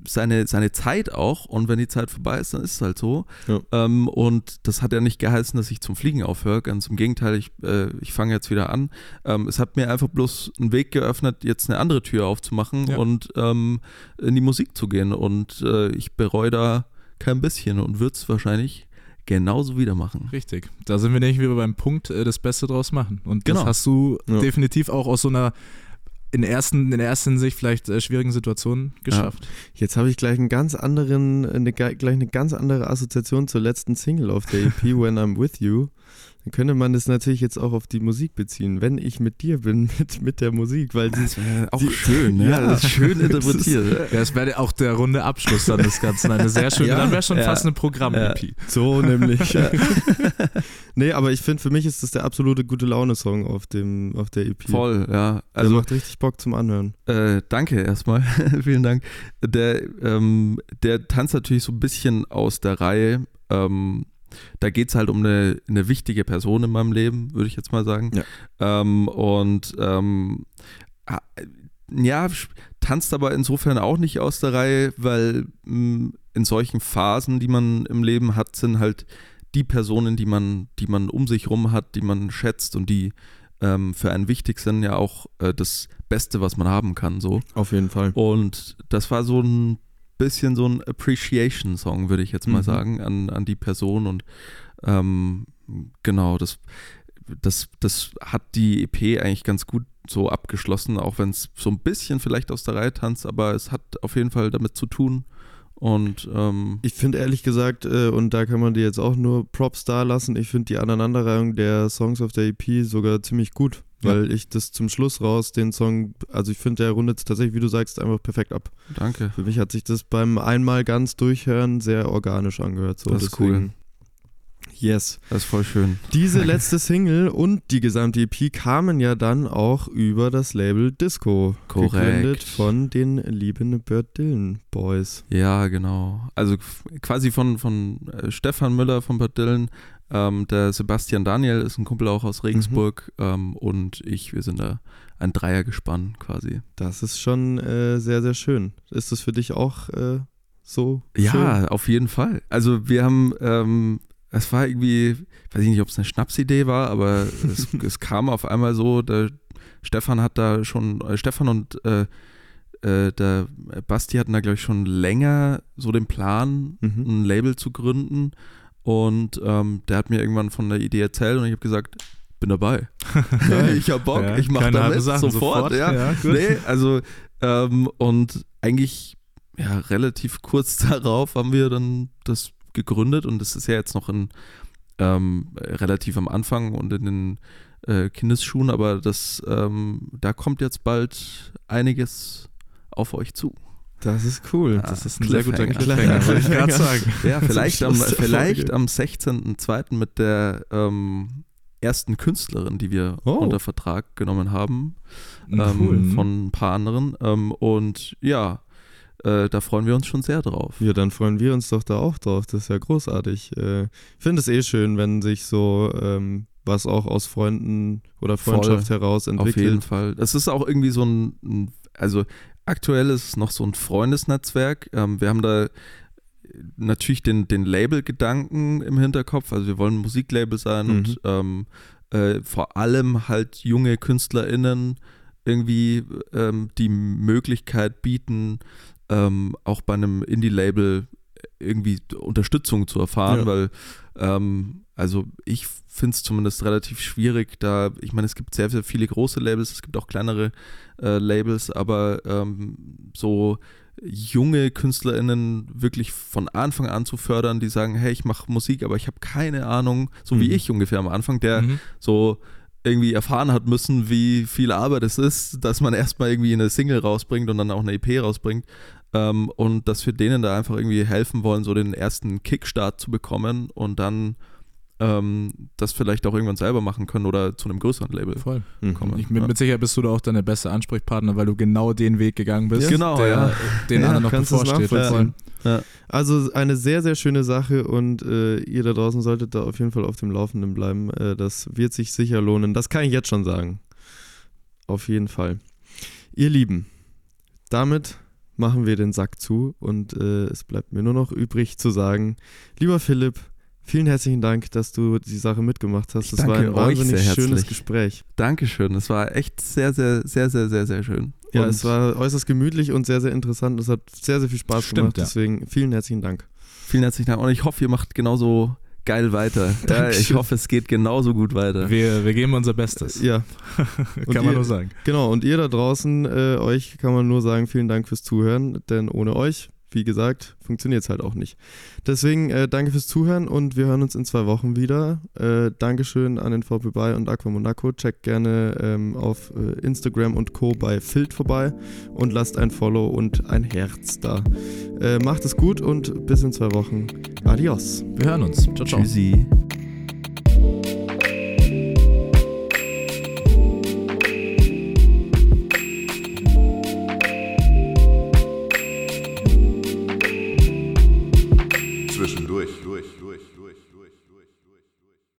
seine, seine Zeit auch. Und wenn die Zeit vorbei ist, dann ist es halt so. Ja. Ähm, und das hat ja nicht geheißen, dass ich zum Fliegen aufhöre. Ganz im Gegenteil, ich, äh, ich fange jetzt wieder an. Ähm, es hat mir einfach bloß einen Weg geöffnet, jetzt eine andere Tür aufzumachen Ja. und ähm, in die Musik zu gehen. Und äh, ich bereue da kein bisschen und würde es wahrscheinlich genauso wieder machen. Richtig. Da sind wir nämlich wieder beim Punkt, äh, das Beste draus machen. Und Genau. das hast du Ja. definitiv auch aus so einer in der ersten, in der ersten Sicht vielleicht äh, schwierigen Situation geschafft. Jetzt habe ich gleich einen ganz anderen, eine, gleich eine ganz andere Assoziation zur letzten Single auf der EP, When I'm With You. Könnte man das natürlich jetzt auch auf die Musik beziehen. Wenn ich mit dir bin, mit, mit der Musik, weil sie, Das wäre auch die- schön, ja. Ja. Das ist schön interpretiert. Ja, das wäre auch der runde Abschluss dann des Ganzen. Eine sehr schöne, Ja. dann wäre schon Ja. fast eine Programm-EP. so nämlich. nee, aber ich finde, für mich ist das der absolute gute Laune-Song auf, dem, auf der EP. Voll, ja. Also Also macht richtig Bock zum Anhören. Äh, danke erstmal, vielen Dank. Der, ähm, der tanzt natürlich so ein bisschen aus der Reihe. Ähm, da geht es halt um eine, eine wichtige Person in meinem Leben, würde ich jetzt mal sagen. Ja. Ähm, und ähm, ja, tanzt aber insofern auch nicht aus der Reihe, weil mh, in solchen Phasen, die man im Leben hat, sind halt die Personen, die man, die man um sich rum hat, die man schätzt und die ähm, für einen wichtig sind, ja auch äh, das Beste, was man haben kann. So. Auf jeden Fall. Und das war so ein bisschen so ein Appreciation-Song, würde ich jetzt mal Mhm. sagen, an, an die Person. Und ähm, genau, das, das, das hat die EP eigentlich ganz gut so abgeschlossen, auch wenn es so ein bisschen vielleicht aus der Reihe tanzt, aber es hat auf jeden Fall damit zu tun. Und ähm, Ich finde ehrlich gesagt, äh, und da kann man dir jetzt auch nur Props da lassen, ich finde die Aneinanderreihung der Songs auf der EP sogar ziemlich gut, Ja. weil ich das zum Schluss raus, den Song, also ich finde, der rundet tatsächlich, wie du sagst, einfach perfekt ab. danke. Für mich hat sich das beim einmal ganz durchhören sehr organisch angehört. So. Das ist cool. Yes. Das ist voll schön. Diese letzte Single und die gesamte EP kamen ja dann auch über das Label Disco. Korrekt. Gegründet von den lieben Bird Dylan Boys. Ja, genau. Also quasi von, von äh, Stefan Müller von Bad Dillon. Ähm, der Sebastian Daniel ist ein Kumpel auch aus Regensburg ähm, und ich, wir sind da ein Dreiergespann quasi. Das ist schon äh, sehr, sehr schön. Ist das für dich auch äh, so Ja, auf jeden Fall. Also wir haben, ähm, es war irgendwie, weiß ich nicht, ob es eine Schnapsidee war, aber es, es kam auf einmal so, der Stefan hat da schon, äh, Stefan und äh, äh, der Basti hatten da, glaube ich, schon länger so den Plan, schön? Mhm. ein Label zu gründen. Und ähm, der hat mir irgendwann von der Idee erzählt und ich habe gesagt, bin dabei. ich hab Bock, Ja, ich mach keine damit sofort. sofort. Ja. Ja. Nee, also ähm, und eigentlich ja, relativ kurz darauf haben wir dann das gegründet und das ist ja jetzt noch in ähm, relativ am Anfang und in den äh, Kindesschuhen, aber das ähm, da kommt jetzt bald einiges auf euch zu. Das ist cool. Das ist ein sehr guter Cliffhanger. Wollte ich gerade sagen. Ja, vielleicht am, vielleicht am 16.02. mit der ähm, ersten Künstlerin, die wir Oh. unter Vertrag genommen haben, Cool. ähm, von ein paar anderen. Ähm, und ja, äh, da freuen wir uns schon sehr drauf. Ja, dann freuen wir uns doch da auch drauf. Das ist ja großartig. Äh, ich finde es eh schön, wenn sich so ähm, was auch aus Freunden oder Freundschaft heraus Auf jeden entwickelt. Fall. Das ist auch irgendwie so ein, ein also aktuell ist es noch so ein Freundesnetzwerk. Ähm, wir haben da natürlich den, den Label-Gedanken im Hinterkopf. Also wir wollen ein Musiklabel sein Mhm. und ähm, äh, vor allem halt junge KünstlerInnen irgendwie ähm, die Möglichkeit bieten, ähm, auch bei einem Indie-Label irgendwie Unterstützung zu erfahren, Ja. weil ähm, also ich finde es zumindest relativ schwierig, da, ich meine, es gibt sehr, sehr viele große Labels, es gibt auch kleinere äh, Labels, aber ähm, so junge KünstlerInnen wirklich von Anfang an zu fördern, die sagen, hey, ich mache Musik, aber ich habe keine Ahnung, so wie Mhm. ich ungefähr am Anfang, der Mhm. so irgendwie erfahren hat müssen, wie viel Arbeit es ist, dass man erstmal irgendwie eine Single rausbringt und dann auch eine EP rausbringt. Ähm, und dass wir denen da einfach irgendwie helfen wollen, so den ersten Kickstart zu bekommen und dann ähm, das vielleicht auch irgendwann selber machen können oder zu einem größeren Label Voll. Mhm. kommen. Ich bin Ja. mit Sicherheit bist du da auch deine beste Ansprechpartner, weil du genau den Weg gegangen bist, Ja, genau, der ja. den Ja, anderen noch bevorsteht. Voll. Also eine sehr, sehr schöne Sache und äh, ihr da draußen solltet da auf jeden Fall auf dem Laufenden bleiben. Äh, das wird sich sicher lohnen. Das kann ich jetzt schon sagen. Auf jeden Fall. Ihr Lieben, damit machen wir den Sack zu und äh, es bleibt mir nur noch übrig zu sagen, lieber Philipp, vielen herzlichen Dank, dass du die Sache mitgemacht hast. Das war ein wahnsinnig sehr schönes. Gespräch. Dankeschön, es war echt sehr, sehr, sehr, sehr, sehr, sehr schön. Ja, Und es war äußerst gemütlich und sehr, sehr interessant. Es hat sehr, sehr viel Spaß Stimmt, gemacht. Deswegen vielen herzlichen Dank. Vielen herzlichen Dank und ich hoffe, ihr macht genauso geil weiter. Ja, ich hoffe, es geht genauso gut weiter. Wir, wir geben unser Bestes. Ja, Und Kann man ihr- nur sagen. Genau, und ihr da draußen, äh, euch kann man nur sagen, vielen Dank fürs Zuhören, denn ohne euch, wie gesagt, funktioniert es halt auch nicht. Deswegen äh, danke fürs Zuhören und wir hören uns in zwei Wochen wieder. Äh, Dankeschön an den VP Bay und Aqua Monaco. Checkt gerne ähm, auf äh, Instagram und Co. bei Filt vorbei und lasst ein Follow und ein Herz da. Äh, macht es gut und bis in zwei Wochen. Adios. Wir hören uns. Ciao, ciao. Tschüssi.